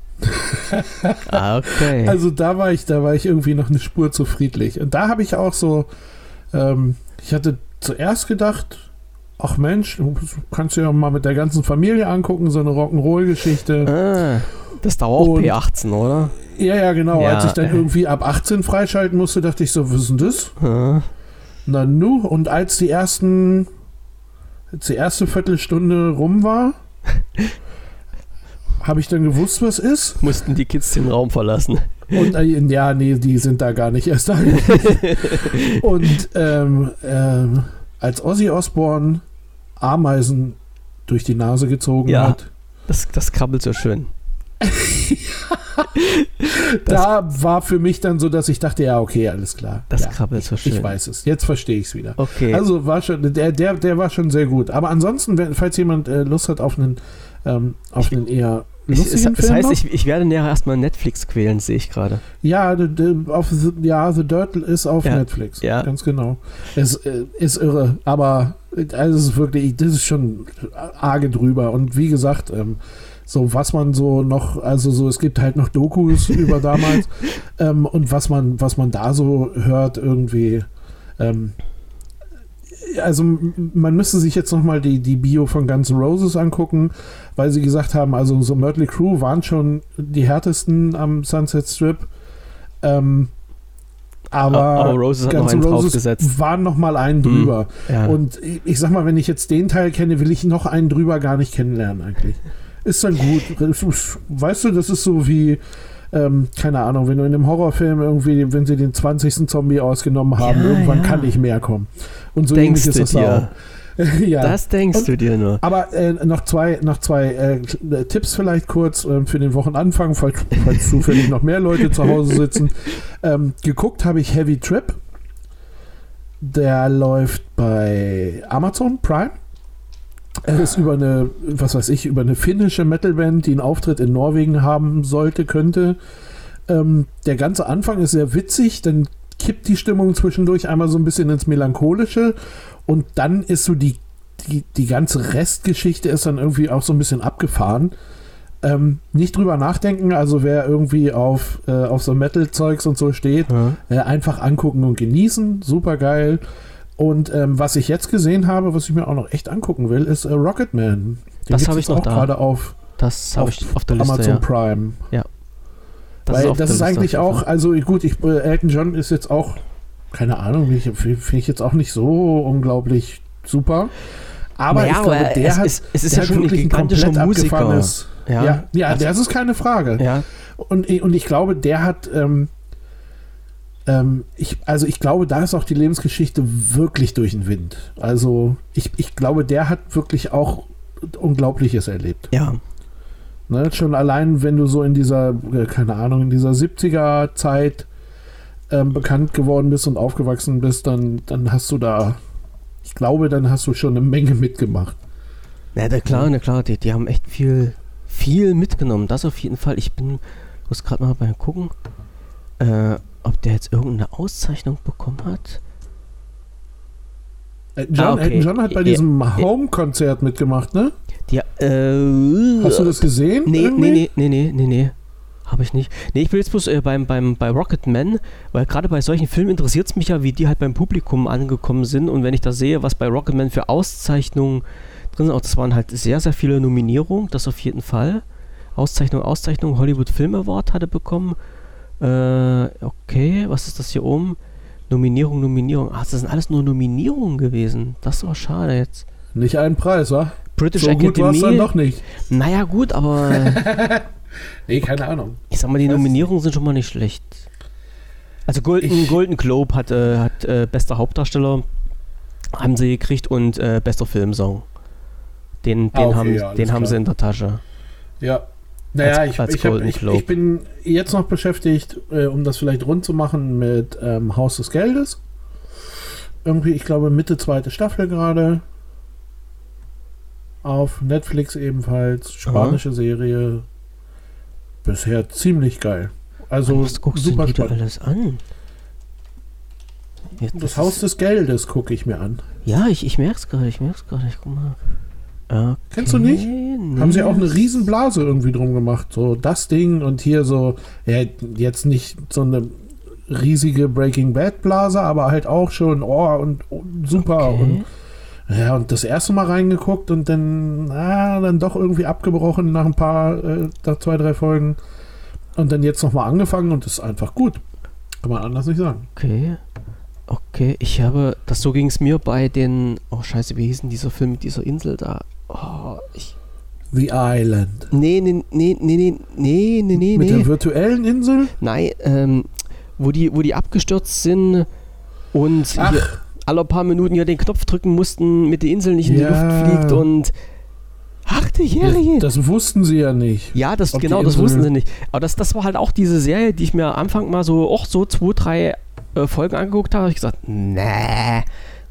ah, okay. Also da war ich, da war ich irgendwie noch eine Spur zu friedlich. Und da habe ich auch so, ähm, ich hatte zuerst gedacht, ach Mensch, du kannst dir ja mal mit der ganzen Familie angucken, so eine Rock'n'Roll-Geschichte. Ah, das dauert auch P18, oder? Ja, ja, genau. Ja. Als ich dann irgendwie ab 18 freischalten musste, dachte ich so, was ist denn das? Ah. Na nu, und als die ersten, als die erste Viertelstunde rum war, habe ich dann gewusst, was ist. Mussten die Kids den Raum verlassen. Und äh, ja, nee, die sind da gar nicht erst da. und ähm, ähm, als Ozzy Osbourne Ameisen durch die Nase gezogen ja, hat. Das, das krabbelt so schön. da war für mich dann so, dass ich dachte, ja, okay, alles klar. Das ja, krabbelt so schön. Ich weiß es. Jetzt verstehe ich es wieder. Okay. Also war schon, der, der, der war schon sehr gut. Aber ansonsten, falls jemand äh, Lust hat auf einen, ähm, auf einen eher ich, es, das heißt, ich, ich, werde näher erstmal Netflix quälen, sehe ich gerade. Ja, auf, ja, The Dirt ist auf ja, Netflix. Ja. Ganz genau. Es äh, ist irre, aber also es ist wirklich, das ist schon arge drüber. Und wie gesagt, ähm, so was man so noch, also so, es gibt halt noch Dokus über damals ähm, und was man, was man da so hört, irgendwie. Ähm, also man müsste sich jetzt nochmal die, die Bio von Guns N' Roses angucken, weil sie gesagt haben, also so Mötley Crew waren schon die härtesten am Sunset Strip. Ähm, aber, aber Roses Guns N' Roses waren noch mal einen mhm. drüber. Mhm, ja. Und ich, ich, sag mal, wenn ich jetzt den Teil kenne, will ich noch einen drüber gar nicht kennenlernen eigentlich. Ist dann gut. Weißt du, das ist so wie ähm, keine Ahnung, wenn du in einem Horrorfilm irgendwie, wenn sie den 20. Zombie ausgenommen haben, ja, irgendwann ja. kann nicht mehr kommen. Und so Denkst ähnlich ist das auch. ja. Das denkst und, du dir nur. Aber äh, noch zwei, noch zwei äh, Tipps vielleicht kurz äh, für den Wochenanfang, falls, falls zufällig noch mehr Leute zu Hause sitzen. Ähm, geguckt habe ich Heavy Trip. Der läuft bei Amazon Prime. Er ist über eine, was weiß ich, über eine finnische Metalband, die einen Auftritt in Norwegen haben sollte, könnte. Ähm, der ganze Anfang ist sehr witzig, dann kippt die Stimmung zwischendurch einmal so ein bisschen ins Melancholische und dann ist so die, die, die ganze Restgeschichte ist dann irgendwie auch so ein bisschen abgefahren. Ähm, nicht drüber nachdenken, also wer irgendwie auf, äh, auf so Metal-Zeugs und so steht, ja. äh, einfach angucken und genießen. Super geil. Und ähm, was ich jetzt gesehen habe, was ich mir auch noch echt angucken will, ist äh, Rocketman. Den das habe ich noch gerade auf, das auf, ich auf der Liste, Amazon ja. Prime. Ja. Das Weil ist das ist eigentlich auch, also gut, ich, äh, Elton John ist jetzt auch, keine Ahnung, finde ich jetzt auch nicht so unglaublich super. Aber naja, ich glaube, aber der es hat, ist, es ist ja schon wirklich ein gigantischer Musiker. Ja, ja, ja also, das ist keine Frage. Ja. Und, und ich glaube, der hat, ähm, ähm, ich, also ich glaube, da ist auch die Lebensgeschichte wirklich durch den Wind. Also ich, ich glaube, der hat wirklich auch Unglaubliches erlebt. Ja. Ne, schon allein, wenn du so in dieser, äh, keine Ahnung, in dieser 70er Zeit ähm, bekannt geworden bist und aufgewachsen bist, dann, dann hast du da, ich glaube, dann hast du schon eine Menge mitgemacht. Ja, na klar, na klar, die, die haben echt viel, viel mitgenommen. Das auf jeden Fall. Ich bin, muss gerade mal beim Gucken, äh, ob der jetzt irgendeine Auszeichnung bekommen hat. Elton John, ah, okay. Elton John hat bei diesem Home-Konzert mitgemacht, ne? Ja, äh, Hast du das gesehen? Nee, nee, nee, nee, nee, nee, nee. Habe ich nicht. Nee, ich will jetzt bloß äh, beim, beim, bei Rocketman, weil gerade bei solchen Filmen interessiert es mich ja, wie die halt beim Publikum angekommen sind. Und wenn ich da sehe, was bei Rocketman für Auszeichnungen drin sind, auch das waren halt sehr, sehr viele Nominierungen, das auf jeden Fall. Auszeichnung, Auszeichnung, Hollywood Film Award hatte bekommen. Äh, okay, was ist das hier oben? Nominierung, Nominierung. Ach, das sind alles nur Nominierungen gewesen. Das war schade jetzt. Nicht einen Preis, wa? British so Academy. Gut war es dann doch nicht. Naja, gut, aber. nee, keine Ahnung. Ich sag mal, die Nominierungen sind schon mal nicht schlecht. Also Golden, ich, Golden Globe hat, äh, hat äh, bester Hauptdarsteller haben sie gekriegt und äh, bester Filmsong. Den, den, ah, okay, haben, ja, den haben sie in der Tasche. Ja, naja, als, ich, als ich, hab, ich, ich, bin jetzt noch beschäftigt, äh, um das vielleicht rund zu machen, mit ähm, Haus des Geldes. Irgendwie, ich glaube, Mitte zweite Staffel gerade. Auf Netflix ebenfalls. Spanische Aha. Serie. Bisher ziemlich geil. Also was guckst super du alles an? Jetzt, das, das Haus des Geldes gucke ich mir an. Ja, ich, ich merke es gerade, ich merke es gerade. Ich guck mal. Okay, Kennst du nicht? Nee. Haben sie auch eine Riesenblase irgendwie drum gemacht. So das Ding und hier so, ja, jetzt nicht so eine riesige Breaking Bad Blase, aber halt auch schon, oh, und, und super. Okay. Und ja, und das erste Mal reingeguckt und dann, ah, dann doch irgendwie abgebrochen nach ein paar, äh, nach zwei, drei Folgen. Und dann jetzt nochmal angefangen und ist einfach gut. Kann man anders nicht sagen. Okay. Okay, ich habe, das so ging es mir bei den, oh scheiße, wie hieß denn dieser Film mit dieser Insel da? Oh, ich. The Island. Nee, nee, nee, nee, nee, nee, nee, nee. Mit der virtuellen Insel? Nein, ähm, wo die, wo die abgestürzt sind und alle paar Minuten ja den Knopf drücken mussten, mit der Insel nicht in ja. die Luft fliegt und. Ach, der Jährige. Das wussten sie ja nicht. Ja, das, genau, das wussten sie nicht. Aber das, das war halt auch diese Serie, die ich mir am Anfang mal so, auch so zwei, drei äh, Folgen angeguckt habe. habe ich gesagt, nee,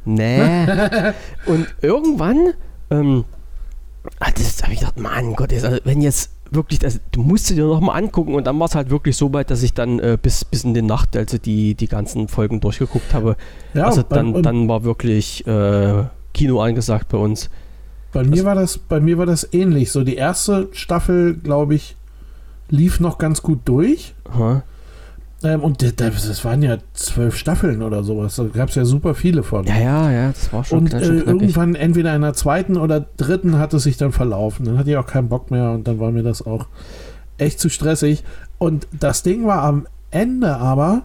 nee. und irgendwann ähm, ah, das habe ich gedacht, Mann Gott, also wenn jetzt wirklich, das, du musst dir noch mal angucken und dann war es halt wirklich so weit, dass ich dann äh, bis, bis in die Nacht, also die, die ganzen Folgen durchgeguckt habe. Ja, also dann, dann war wirklich äh, Kino angesagt bei uns. Bei mir das, war das, bei mir war das ähnlich. So die erste Staffel, glaube ich, lief noch ganz gut durch. Aha. Ähm, und das waren ja zwölf Staffeln oder sowas. Da gab es ja super viele von. Ja, ja, ja, das war schon Und äh, irgendwann, entweder in der zweiten oder dritten, hat es sich dann verlaufen. Dann hatte ich auch keinen Bock mehr und dann war mir das auch echt zu stressig. Und das Ding war am Ende aber,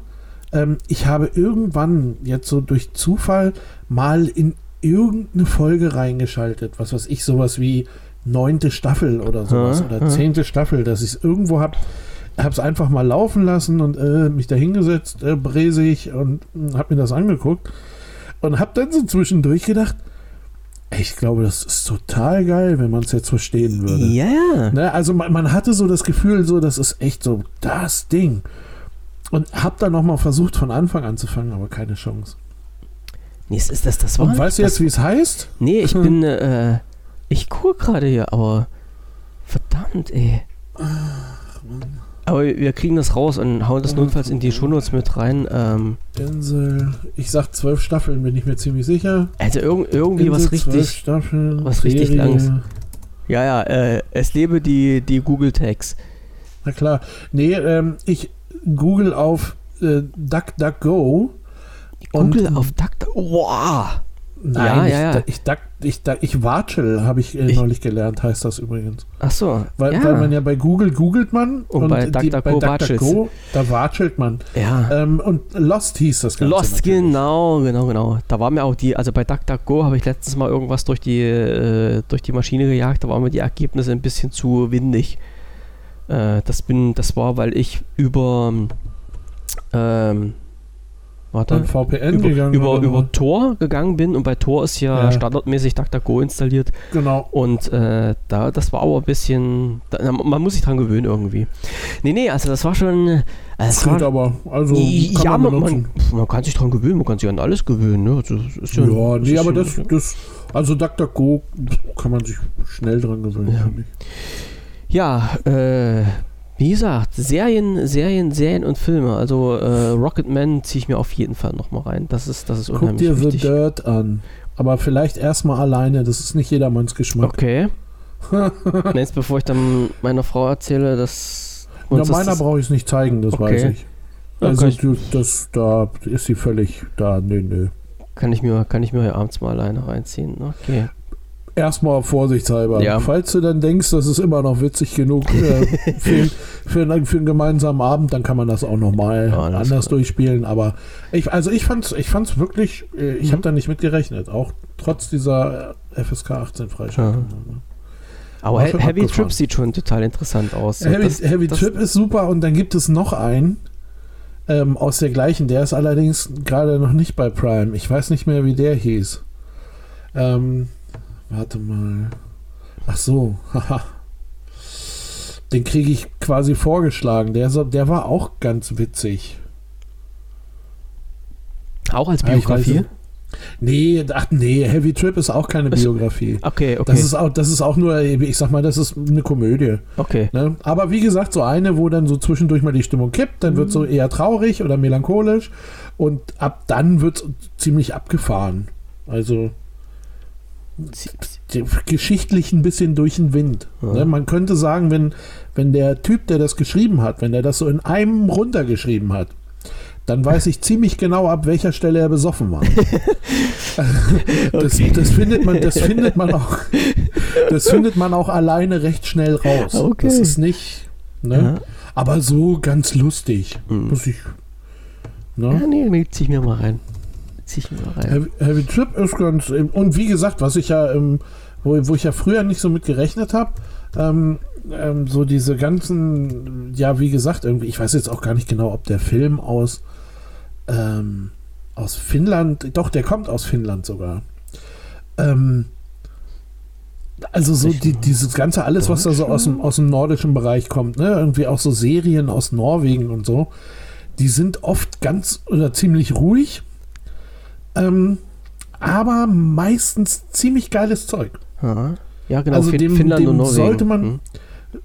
ähm, ich habe irgendwann jetzt so durch Zufall mal in irgendeine Folge reingeschaltet. Was weiß ich, sowas wie neunte Staffel oder sowas. oder zehnte Staffel, dass ich es irgendwo habe habe es einfach mal laufen lassen und äh, mich da hingesetzt, äh, bräsig und äh, habe mir das angeguckt und habe dann so zwischendurch gedacht, ich glaube, das ist total geil, wenn man es jetzt verstehen würde. Ja. Yeah. Ne, also man, man, hatte so das Gefühl, so das ist echt so das Ding. Und habe dann noch mal versucht, von Anfang anzufangen, aber keine Chance. Nee, ist das das war? Und weißt du jetzt, wie es heißt? Nee, ich hm. bin, äh, ich gucke gerade hier, aber verdammt, ey. Ach, Mann. Aber wir kriegen das raus und hauen das notfalls in die Shownotes mit rein. Ähm, Insel, ich sag zwölf Staffeln, bin ich mir ziemlich sicher. Also irg irgendwie Insel, was richtig, Staffeln, was richtig langes. Ja, ja, äh, es lebe die, die Google Tags. Na klar. Nee, ähm, ich google auf äh, DuckDuckGo. Google auf DuckDuckGo. Wow. Nein, ja, ja, ich, ich, ich, ich Watschel, habe ich, äh, ich, neulich gelernt, heißt das übrigens. Ach so. Weil, ja. weil man ja bei Google googelt man und, und bei DuckDuckGo Duck da watschelt man. Ja. Ähm, und Lost hieß das Ganze. Lost, natürlich. genau, genau, genau. Da war mir auch die, also bei DuckDuckGo habe ich letztes Mal irgendwas durch die, äh, durch die Maschine gejagt, da waren mir die Ergebnisse ein bisschen zu windig. Äh, das, bin, das war, weil ich über ähm, Warte. VPN über, gegangen über, über Tor gegangen bin und bei Tor ist ja, ja. standardmäßig DuckDuckGo installiert. Genau. Und äh, da, das war aber ein bisschen, da, man muss sich dran gewöhnen irgendwie. Nee, nee, also das war schon. Äh, das war, aber, also ja, man, man, man, kann sich dran gewöhnen, man kann sich an alles gewöhnen. Ne? Also, ja, ja nee, aber das, das, also DuckDuckGo kann man sich schnell dran gewöhnen, ja. Ja, äh, wie gesagt, Serien, Serien, Serien und Filme. Also äh, Rocketman ziehe ich mir auf jeden Fall nochmal rein. Das ist, das ist unheimlich Guck dir wichtig. The Dirt an. Aber vielleicht erstmal alleine. Das ist nicht jedermanns Geschmack. Okay. Jetzt bevor ich dann meiner Frau erzähle, dass. Na, meiner brauche ich es nicht zeigen, das okay. weiß ich. Also okay. das, da ist sie völlig da. Nö, nö. Kann ich mir, kann ich mir abends mal alleine reinziehen. Okay erstmal vorsichtshalber. Ja. Falls du dann denkst, das ist immer noch witzig genug äh, für, für, einen, für, einen gemeinsamen Abend, dann kann man das auch nochmal ja, anders klar. durchspielen. Aber ich, also ich fand's, ich fand's wirklich, äh, ich mhm. habe da nicht mit gerechnet, auch trotz dieser äh, FSK 18 Freischaltung. Ja. Aber He Heavy Trip sieht schon total interessant aus. So, Heavy, das, Heavy das Trip ist super und dann gibt es noch einen ähm, aus der gleichen, der ist allerdings gerade noch nicht bei Prime. Ich weiß nicht mehr, wie der hieß. Ähm, Warte mal. Ach so, haha. Den kriege ich quasi vorgeschlagen. Der, der war auch ganz witzig. Auch als Biografie? Nee, ach nee, Heavy Trip ist auch keine Biografie. Okay, okay. Das ist auch, das ist auch nur, ich sag mal, das ist eine Komödie. Okay. Ne? Aber wie gesagt, so eine, wo dann so zwischendurch mal die Stimmung kippt, dann mhm. wird so eher traurig oder melancholisch und ab dann wird es ziemlich abgefahren. Also geschichtlich ein bisschen durch den Wind. Ja. Ne? Man könnte sagen, wenn, wenn der Typ, der das geschrieben hat, wenn er das so in einem runtergeschrieben hat, dann weiß ich ziemlich genau, ab welcher Stelle er besoffen war. das, okay. das, findet man, das findet man auch, das findet man auch alleine recht schnell raus. Okay. Das ist nicht, ne? Ja. aber so ganz lustig. Mhm. Muss ich. Ne? Ja, nee, nee, zieh ich mir mal rein zig mal rein. Heavy, Heavy Trip ist ganz. Und wie gesagt, was ich ja, wo, wo ich ja früher nicht so mit gerechnet habe, ähm, ähm, so diese ganzen, ja, wie gesagt, irgendwie, ich weiß jetzt auch gar nicht genau, ob der Film aus, ähm, aus Finnland, doch, der kommt aus Finnland sogar. Ähm, also so die, dieses ganze, alles, was da so aus dem, aus dem nordischen Bereich kommt, ne? Irgendwie auch so Serien aus Norwegen und so, die sind oft ganz oder ziemlich ruhig ähm, aber meistens ziemlich geiles Zeug. Ja, genau. Also dem, Finnland dem und Norwegen. sollte man. Hm.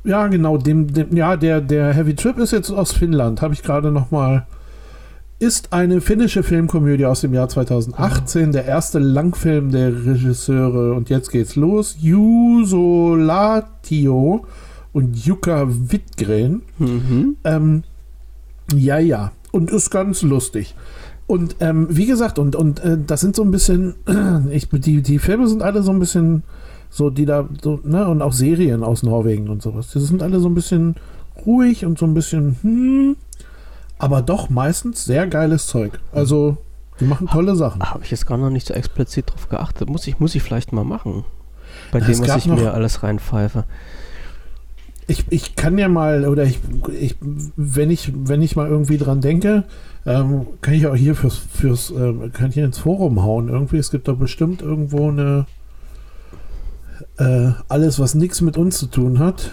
Ja, genau. Dem, dem, ja, der, der Heavy Trip ist jetzt aus Finnland. Habe ich gerade noch mal. Ist eine finnische Filmkomödie aus dem Jahr 2018. Oh. Der erste Langfilm der Regisseure. Und jetzt geht's los. Juso Latio und Jukka Wittgren. Mhm. Ähm, ja, ja. Und ist ganz lustig. Und ähm, wie gesagt, und, und äh, das sind so ein bisschen, ich, die, die Filme sind alle so ein bisschen so, die da, so, ne, und auch Serien aus Norwegen und sowas. Die sind alle so ein bisschen ruhig und so ein bisschen, hm, aber doch meistens sehr geiles Zeug. Also, die machen tolle Sachen. Habe ich jetzt gar noch nicht so explizit drauf geachtet. Muss ich, muss ich vielleicht mal machen. Bei dem, was ich mir alles reinpfeife. Ich, ich kann ja mal, oder ich, ich, wenn ich, wenn ich mal irgendwie dran denke, ähm, kann ich auch hier fürs, fürs ähm, kann ich hier ins Forum hauen. Irgendwie, es gibt da bestimmt irgendwo eine äh, alles, was nichts mit uns zu tun hat.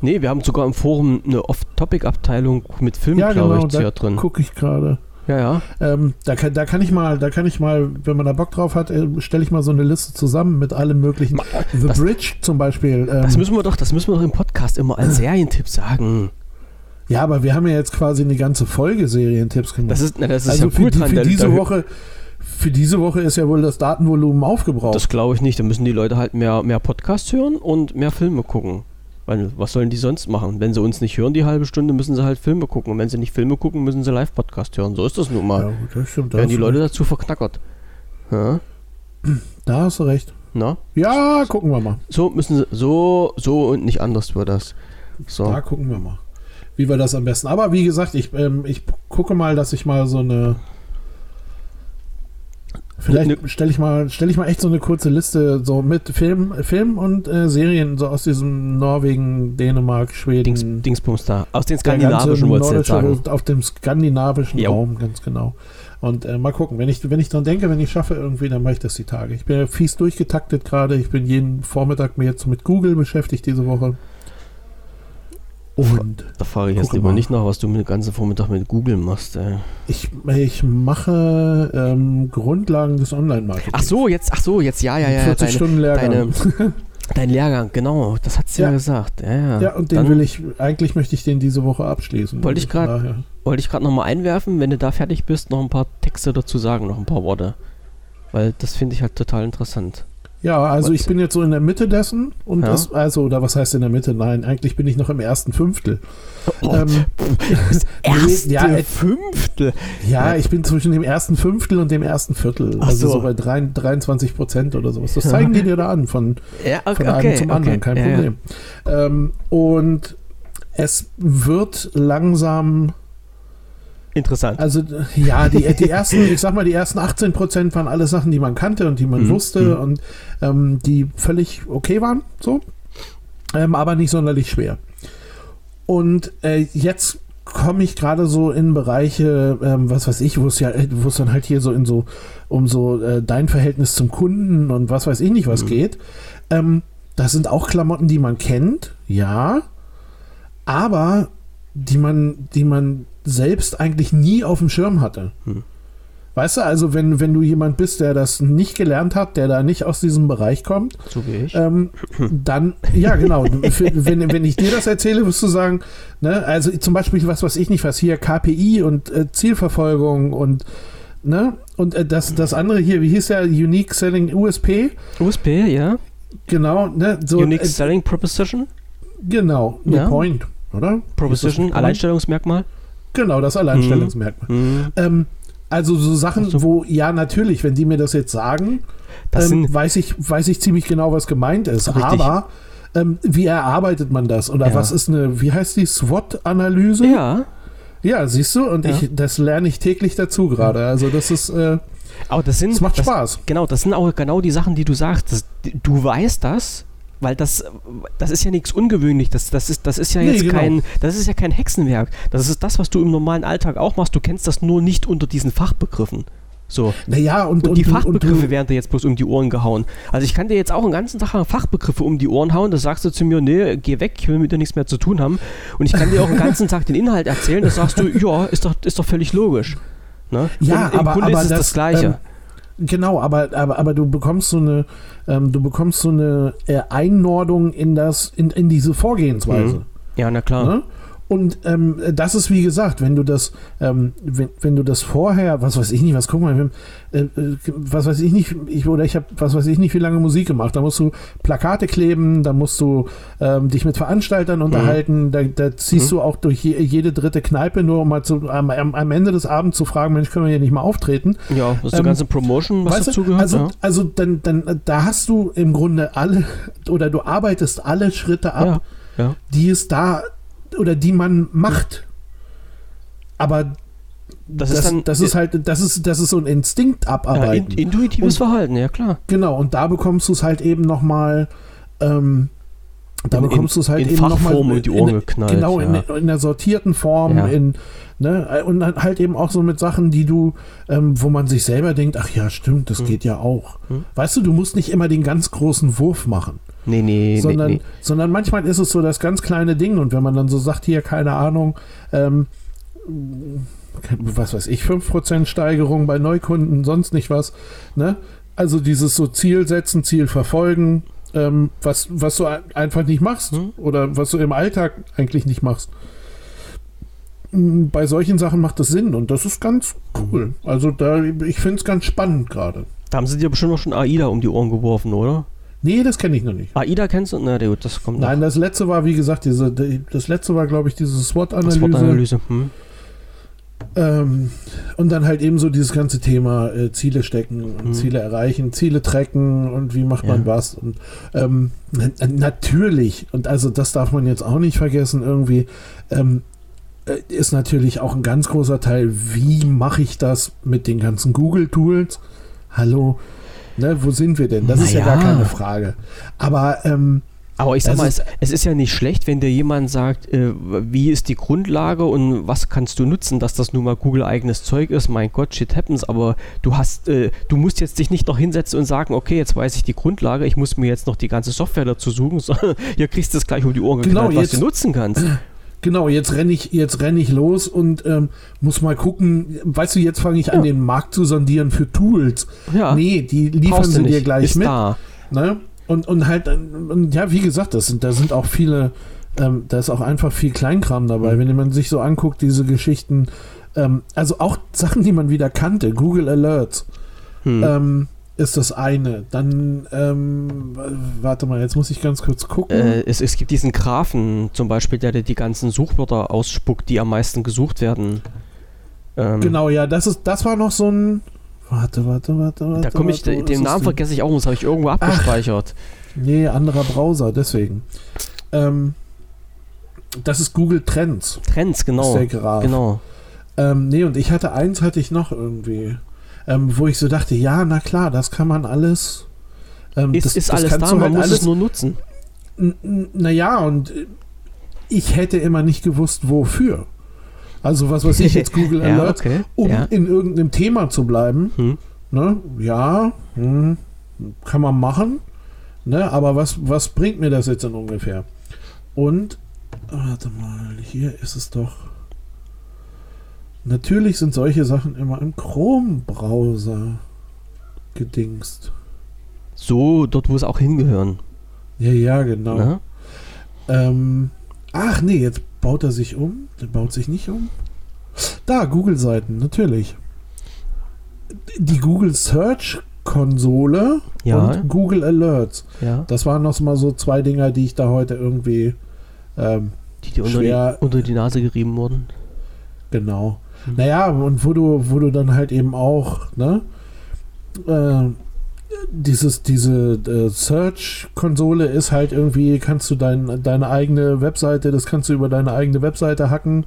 Nee, wir haben sogar im Forum eine Off-Topic-Abteilung mit Film, ja, glaube genau, ich, da drin. gucke ich gerade. Ja, ja. Ähm, da, kann, da kann ich mal, da kann ich mal, wenn man da Bock drauf hat, äh, stelle ich mal so eine Liste zusammen mit allem möglichen. The das, Bridge zum Beispiel. Ähm, das müssen wir doch, das müssen wir doch im Podcast immer als Serientipp sagen. Ja, aber wir haben ja jetzt quasi eine ganze Folge Serientipps gemacht. Das ist, na, das ist also ja für, cool die, dran, für diese Woche für diese Woche ist ja wohl das Datenvolumen aufgebraucht. Das glaube ich nicht. Da müssen die Leute halt mehr, mehr Podcasts hören und mehr Filme gucken. Weil, was sollen die sonst machen? Wenn sie uns nicht hören, die halbe Stunde, müssen sie halt Filme gucken. Und wenn sie nicht Filme gucken, müssen sie Live-Podcast hören. So ist das nun mal. Ja, das stimmt. Werden die Leute recht. dazu verknackert. Ja? Da hast du recht. Na? Ja, gucken wir mal. So müssen sie, so, so und nicht anders wird das. So. Da gucken wir mal. Wie wir das am besten. Aber wie gesagt, ich, ähm, ich gucke mal, dass ich mal so eine Vielleicht ne, stelle ich mal, stelle ich mal echt so eine kurze Liste so mit Film, Film und äh, Serien so aus diesem Norwegen, Dänemark, Schweden, Dings, Dingsbums da, aus den skandinavischen sagen. Auf dem skandinavischen jo. Raum, ganz genau. Und äh, mal gucken, wenn ich, wenn ich dran denke, wenn ich schaffe irgendwie, dann mache ich das die Tage. Ich bin ja fies durchgetaktet gerade. Ich bin jeden Vormittag mir jetzt mit Google beschäftigt diese Woche. Und da frage ich jetzt lieber mal. nicht nach, was du dem ganzen Vormittag mit Google machst. Ey. Ich, ich mache ähm, Grundlagen des Online-Marketings. Ach so, jetzt, ach so, jetzt, ja, ja, ja. 40 deine, Stunden Lehrgang. Deine, dein Lehrgang, genau, das hat sie ja. ja. gesagt. Ja, ja. ja und den Dann, will ich, eigentlich möchte ich den diese Woche abschließen. Wollte ich gerade wollte ich gerade nochmal einwerfen, wenn du da fertig bist, noch ein paar Texte dazu sagen, noch ein paar Worte. Weil das finde ich halt total interessant. Ja, also was? ich bin jetzt so in der Mitte dessen und ja. das, also, oder was heißt in der Mitte? Nein, eigentlich bin ich noch im ersten Fünftel. Oh, ähm, das erste nee, ja, äh, Fünftel? Ja, ich bin zwischen dem ersten Fünftel und dem ersten Viertel. Ach also so, so bei 23 Prozent oder sowas. Das zeigen die dir da an, von, ja, okay, von einem okay, zum anderen, okay. kein Problem. Ähm, und es wird langsam interessant. Also ja, die, die ersten, ich sag mal, die ersten 18 Prozent waren alle Sachen, die man kannte und die man mhm. wusste mhm. und ähm, die völlig okay waren, so, ähm, aber nicht sonderlich schwer. Und äh, jetzt komme ich gerade so in Bereiche, ähm, was weiß ich, wo es ja, wo es dann halt hier so in so um so äh, dein Verhältnis zum Kunden und was weiß ich nicht was mhm. geht. Ähm, das sind auch Klamotten, die man kennt, ja, aber die man, die man selbst eigentlich nie auf dem Schirm hatte. Hm. Weißt du, also wenn, wenn du jemand bist, der das nicht gelernt hat, der da nicht aus diesem Bereich kommt, so wie ich. Ähm, dann, ja genau, wenn, wenn ich dir das erzähle, wirst du sagen, ne, also zum Beispiel was, was ich nicht was hier KPI und äh, Zielverfolgung und ne, und äh, das, das andere hier, wie hieß der, Unique Selling USP? USP, ja. Genau, ne, so. Unique äh, Selling Proposition? Genau, ja. Point, oder? Proposition, Alleinstellungsmerkmal? Genau, das Alleinstellungsmerkmal. Mhm. mhm. Ähm, also so Sachen, so. wo, ja, natürlich, wenn die mir das jetzt sagen, ähm, weiß, ich, weiß ich ziemlich genau, was gemeint ist. Richtig. Aber ähm, wie erarbeitet man das? Oder ja. was ist eine, wie heißt die, SWOT-Analyse? Ja. Ja, siehst du, und ja. ich, das lerne ich täglich dazu gerade. Also das ist. Äh, aber das sind. Das macht Spaß. genau, das sind auch genau die Sachen, die du sagst. Das, du weißt das, weil das, das ist ja nichts ungewöhnlich. Das, das, ist, das ist ja jetzt nee, genau. kein, das ist ja kein Hexenwerk. Das ist das, was du im normalen Alltag auch machst. Du kennst das nur nicht unter diesen Fachbegriffen. So. Naja, und, und die und, Fachbegriffe und werden dir jetzt bloß um die Ohren gehauen. Also ich kann dir jetzt auch einen ganzen Tag Fachbegriffe um die Ohren hauen, da sagst du zu mir, nee, geh weg, ich will mit dir nichts mehr zu tun haben. Und ich kann dir auch einen ganzen Tag den Inhalt erzählen, da sagst du, ja, ist doch, ist doch völlig logisch. Ne? Ja, und im aber, Grunde aber ist es das, das Gleiche. Ähm, Genau, aber, aber, aber du bekommst so eine, ähm, du bekommst so eine Einordnung in das, in, in diese Vorgehensweise. Mhm. Ja, na klar. Ne? Und ähm, das ist wie gesagt, wenn du das, ähm, wenn, wenn du das vorher, was weiß ich nicht, was guck mal, äh, äh, was weiß ich nicht, ich, oder ich habe, was weiß ich nicht, wie lange Musik gemacht. Da musst du Plakate kleben, da musst du ähm, dich mit Veranstaltern mhm. unterhalten, mhm. da, da, ziehst mhm. du auch durch je, jede dritte Kneipe, nur um mal zu, am, am, Ende des Abends zu fragen, Mensch, können wir hier nicht mal auftreten? Ja, das ist die ähm, ganze Promotion, was dazu gehört. Also, ja. also dann, dann, da hast du im Grunde alle, oder du arbeitest alle Schritte ab, ja. Ja. die es da oder die man macht. Aber das, das, ist, dann, das ist halt, das ist, das ist so ein Instinkt abarbeiten. Ja, in, intuitives und, Verhalten, ja klar. Genau, und da bekommst du es halt eben nochmal, ähm, da in, bekommst du es halt in eben nochmal in die Ohren geknallt. Genau, ja. in, in der sortierten Form, ja. in, ne, und halt eben auch so mit Sachen, die du, ähm, wo man sich selber denkt, ach ja, stimmt, das hm. geht ja auch. Hm. Weißt du, du musst nicht immer den ganz großen Wurf machen. Nee, nee, sondern, nee, nee. sondern manchmal ist es so das ganz kleine Ding und wenn man dann so sagt, hier, keine Ahnung, ähm, was weiß ich, 5% Steigerung bei Neukunden, sonst nicht was, ne? Also dieses so Ziel setzen, Ziel verfolgen, ähm, was, was du einfach nicht machst hm? oder was du im Alltag eigentlich nicht machst. bei solchen Sachen macht das Sinn und das ist ganz cool. Also da, ich finde es ganz spannend gerade. Da haben sie dir bestimmt auch schon AIDA um die Ohren geworfen, oder? Nee, das kenne ich noch nicht. AIDA kennst du? Na gut, das kommt Nein, noch. das letzte war, wie gesagt, diese, das letzte war, glaube ich, diese SWOT-Analyse. SWOT-Analyse, hm. Ähm, und dann halt eben so dieses ganze Thema äh, Ziele stecken und mhm. Ziele erreichen, Ziele tracken und wie macht man ja. was. Und ähm, natürlich, und also das darf man jetzt auch nicht vergessen, irgendwie ähm, äh, ist natürlich auch ein ganz großer Teil, wie mache ich das mit den ganzen Google-Tools? Hallo, ne, wo sind wir denn? Das naja. ist ja gar keine Frage. Aber ähm, aber ich sag mal, es, es, ist ja nicht schlecht, wenn dir jemand sagt, äh, wie ist die Grundlage und was kannst du nutzen, dass das nun mal Google-eigenes Zeug ist. Mein Gott, shit happens, aber du hast, äh, du musst jetzt dich nicht noch hinsetzen und sagen, okay, jetzt weiß ich die Grundlage, ich muss mir jetzt noch die ganze Software dazu suchen, sondern hier kriegst du es gleich um die Ohren genau, geknallt, was du nutzen kannst. Genau, jetzt renne ich, jetzt renne ich los und ähm, muss mal gucken. Weißt du, jetzt fange ich ja. an, den Markt zu sondieren für Tools. Ja. Nee, die liefern sie dir gleich ist mit. Da. Ne? Und, und halt, und ja, wie gesagt, das sind, da sind auch viele, ähm, da ist auch einfach viel Kleinkram dabei. Mhm. Wenn man sich so anguckt, diese Geschichten, ähm, also auch Sachen, die man wieder kannte, Google Alerts, hm. ähm, ist das eine. Dann, ähm, warte mal, jetzt muss ich ganz kurz gucken. Äh, es, es gibt diesen Graphen zum Beispiel, der dir die ganzen Suchwörter ausspuckt, die am meisten gesucht werden. Ähm, genau, ja, das ist, das war noch so ein, Warte, warte, warte, warte. Da komme ich, warte, den Namen vergesse ich auch, das habe ich irgendwo abgespeichert. Ach, nee, anderer Browser, deswegen. Ähm, das ist Google Trends. Trends, genau. Ist der Graph. Genau. Ähm, nee, und ich hatte eins, hatte ich noch irgendwie, ähm, wo ich so dachte, ja, na klar, das kann man alles. Ähm, ist, das, ist alles da, man halt muss alles, es nur nutzen. Naja, und ich hätte immer nicht gewusst, wofür. Also was weiß ich jetzt Google ja, Alert, okay. um ja. in irgendeinem Thema zu bleiben. Hm. Ne? Ja, hm, kann man machen. Ne? Aber was, was bringt mir das jetzt denn ungefähr? Und, warte mal, hier ist es doch. Natürlich sind solche Sachen immer im Chrome-Browser gedingst. So, dort, wo es auch hingehören. Ja, ja, genau. Ähm, ach nee, jetzt baut er sich um. Der baut sich nicht um. Da, Google-Seiten, natürlich. Die Google Search Konsole ja. und Google Alerts. Ja. Das waren noch mal so zwei Dinger, die ich da heute irgendwie ähm, die, die unter, die, unter die Nase gerieben wurden. Genau. Mhm. Naja, und wo du, wo du dann halt eben auch, ne, äh, dieses, diese äh, Search-Konsole ist halt irgendwie, kannst du dein, deine eigene Webseite, das kannst du über deine eigene Webseite hacken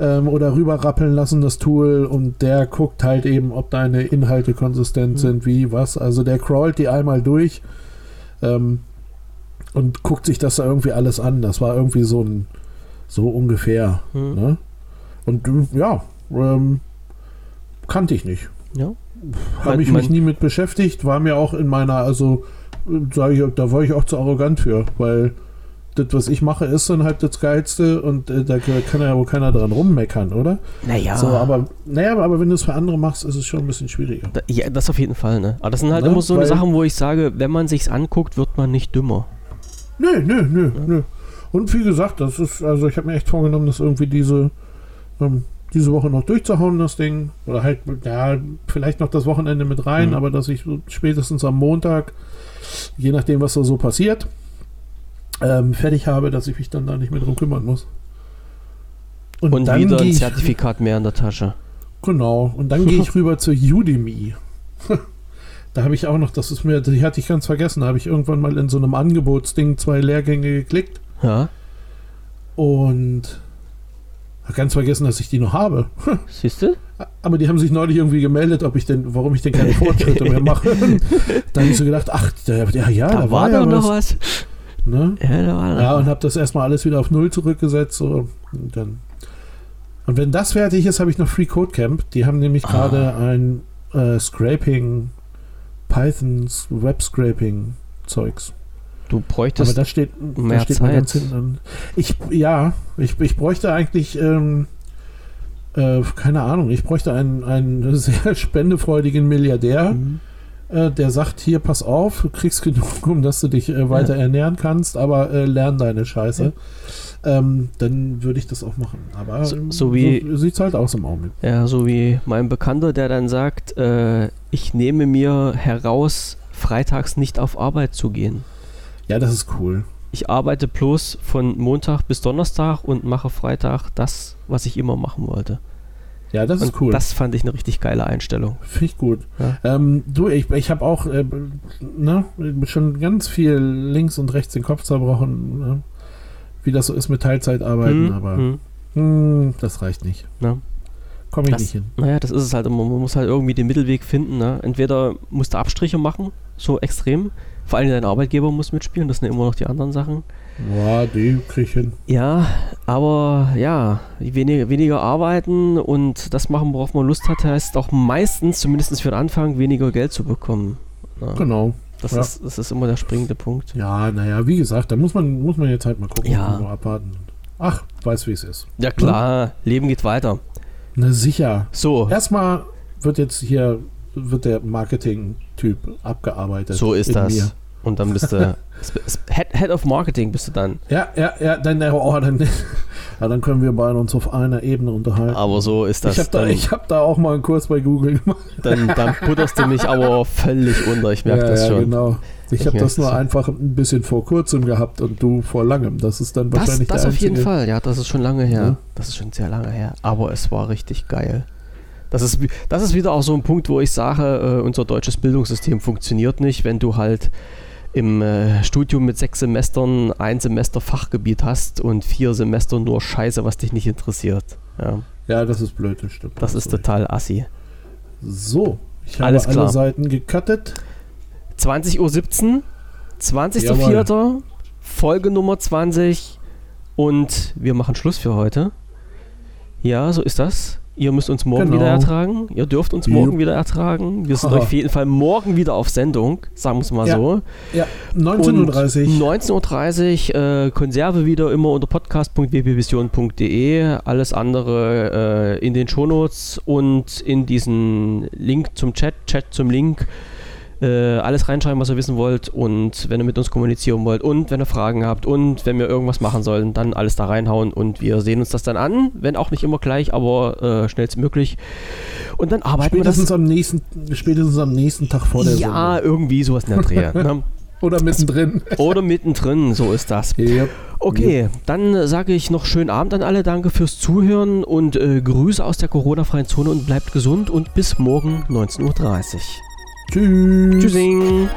ähm, oder rüberrappeln lassen, das Tool, und der guckt halt eben, ob deine Inhalte konsistent mhm. sind, wie, was. Also der crawlt die einmal durch ähm, und guckt sich das da irgendwie alles an. Das war irgendwie so ein, so ungefähr. Mhm. Ne? Und ja, ähm, kannte ich nicht. Ja. Habe ich mich nie mit beschäftigt, war mir auch in meiner, also sage ich, da war ich auch zu arrogant für, weil das, was ich mache, ist dann halt das Geilste und äh, da kann ja wohl keiner dran rummeckern, oder? Naja. So, aber, naja, aber wenn du es für andere machst, ist es schon ein bisschen schwieriger. Da, ja, das auf jeden Fall, ne? Aber das sind halt ne? immer so Weil, Sachen, wo ich sage, wenn man sich's anguckt, wird man nicht dümmer. Nö, nö, nö, ja. nö. Und wie gesagt, das ist, also ich habe mir echt vorgenommen, dass irgendwie diese ähm, diese Woche noch durchzuhauen, das Ding. Oder halt, ja, vielleicht noch das Wochenende mit rein, mhm. aber dass ich spätestens am Montag, je nachdem, was da so passiert, ähm, fertig habe, dass ich mich dann da nicht mehr drum kümmern muss. Und, und wieder ein Zertifikat mehr in der Tasche. Genau. Und dann gehe ich rüber zu Udemy. da habe ich auch noch, das ist mir, die hatte ich ganz vergessen, da habe ich irgendwann mal in so einem Angebotsding zwei Lehrgänge geklickt. Ja. Und ganz vergessen, dass ich die noch habe. Siehst du? Aber die haben sich neulich irgendwie gemeldet, ob ich denn, warum ich denn keine Fortschritte mehr mache. da habe ich so gedacht, ach, der, ja, ja, da, da war, ja noch was. Ne? Ja, da war ja, und habe das erstmal alles wieder auf Null zurückgesetzt. So, und, dann. und wenn das fertig ist, habe ich noch Free Code Camp. Die haben nämlich ah. gerade ein äh, Scraping, Pythons Web Scraping Zeugs. Du bräuchtest Aber da steht, mehr da steht Zeit. ganz hinten. Ich, ja, ich, ich bräuchte eigentlich, ähm, äh, keine Ahnung, ich bräuchte einen, einen sehr spendefreudigen Milliardär, mhm. äh, der sagt, hier, pass auf, du kriegst genug, um dass du dich äh, weiter ja. ernähren kannst, aber äh, lern deine Scheiße. Ja. Ähm, dann würde ich das auch machen. Aber so, so wie so sieht es halt aus im Augenblick. Ja, so wie mein Bekannter, der dann sagt, äh, ich nehme mir heraus, freitags nicht auf Arbeit zu gehen. Ja, das ist cool. Ich arbeite bloß von Montag bis Donnerstag und mache Freitag das, was ich immer machen wollte. Ja, das und ist cool. Das fand ich eine richtig geile Einstellung. Finde ich gut. Ja. Ähm, du, ich, ich habe auch äh, ne, schon ganz viel links und rechts den Kopf zerbrochen, ne? wie das so ist mit Teilzeitarbeiten, hm, aber hm. Mh, hm, das reicht nicht. Ja. Komme ich das, nicht hin. Naja, das ist es halt. Man muss halt irgendwie den Mittelweg finden. Ne? Entweder musst du Abstriche machen, so extrem. Vor allem dein Arbeitgeber muss mitspielen, das sind immer noch die anderen Sachen. Ja, die krieg ich hin. Ja, aber ja, weniger, weniger arbeiten und das machen, worauf man Lust hat, heißt auch meistens, zumindest für den Anfang, weniger Geld zu bekommen. Ja. Genau. Das, ja. ist, das ist immer der springende Punkt. Ja, naja, wie gesagt, da muss man, muss man jetzt halt mal gucken, ja. abwarten. Ach, weiß wie es ist. Ja klar, ne? Leben geht weiter. Na sicher. So. Erstmal wird jetzt hier wird der Marketing-Typ abgearbeitet. So ist das. Mir. Und dann bist du Head, Head of Marketing bist du dann. Ja, ja, ja, dann, oh, dann, ja, dann können wir beide uns auf einer Ebene unterhalten. Aber so ist das. Ich habe da, hab da auch mal einen Kurs bei Google gemacht. Dann, dann putterst du mich aber völlig unter, ich merke ja, das schon. Ja, genau. Ich, ich habe das nur einfach ein bisschen vor kurzem gehabt und du vor langem. Das ist dann wahrscheinlich das, das auf jeden Fall, ja, das ist schon lange her. Ja. Das ist schon sehr lange her. Aber es war richtig geil. Das ist, das ist wieder auch so ein Punkt, wo ich sage, äh, unser deutsches Bildungssystem funktioniert nicht, wenn du halt im äh, Studium mit sechs Semestern ein Semester Fachgebiet hast und vier Semester nur Scheiße, was dich nicht interessiert. Ja, ja das ist blöd, das stimmt. Das ist total assi. So, ich habe Alles alle Seiten gecuttet. 20.17 Uhr, 20.04. Folge Nummer 20 und wir machen Schluss für heute. Ja, so ist das. Ihr müsst uns morgen genau. wieder ertragen. Ihr dürft uns morgen Jupp. wieder ertragen. Wir sind Aha. auf jeden Fall morgen wieder auf Sendung, sagen wir es mal ja. so. Ja, 19.30 Uhr. 19.30 Uhr, äh, Konserve wieder immer unter podcast.wpvision.de. Alles andere äh, in den Shownotes und in diesen Link zum Chat, Chat zum Link äh, alles reinschreiben, was ihr wissen wollt und wenn ihr mit uns kommunizieren wollt und wenn ihr Fragen habt und wenn wir irgendwas machen sollen, dann alles da reinhauen und wir sehen uns das dann an, wenn auch nicht immer gleich, aber äh, schnellstmöglich. Und dann arbeiten spätestens wir das. Am nächsten, spätestens am nächsten Tag vor der Ja, Sendung. irgendwie sowas in der Dreh. ne? Oder mittendrin. Oder mittendrin, so ist das. Yep. Okay, yep. dann sage ich noch schönen Abend an alle. Danke fürs Zuhören und äh, Grüße aus der Corona-freien Zone und bleibt gesund und bis morgen 19.30 Uhr. Tschüss. Tschüssing.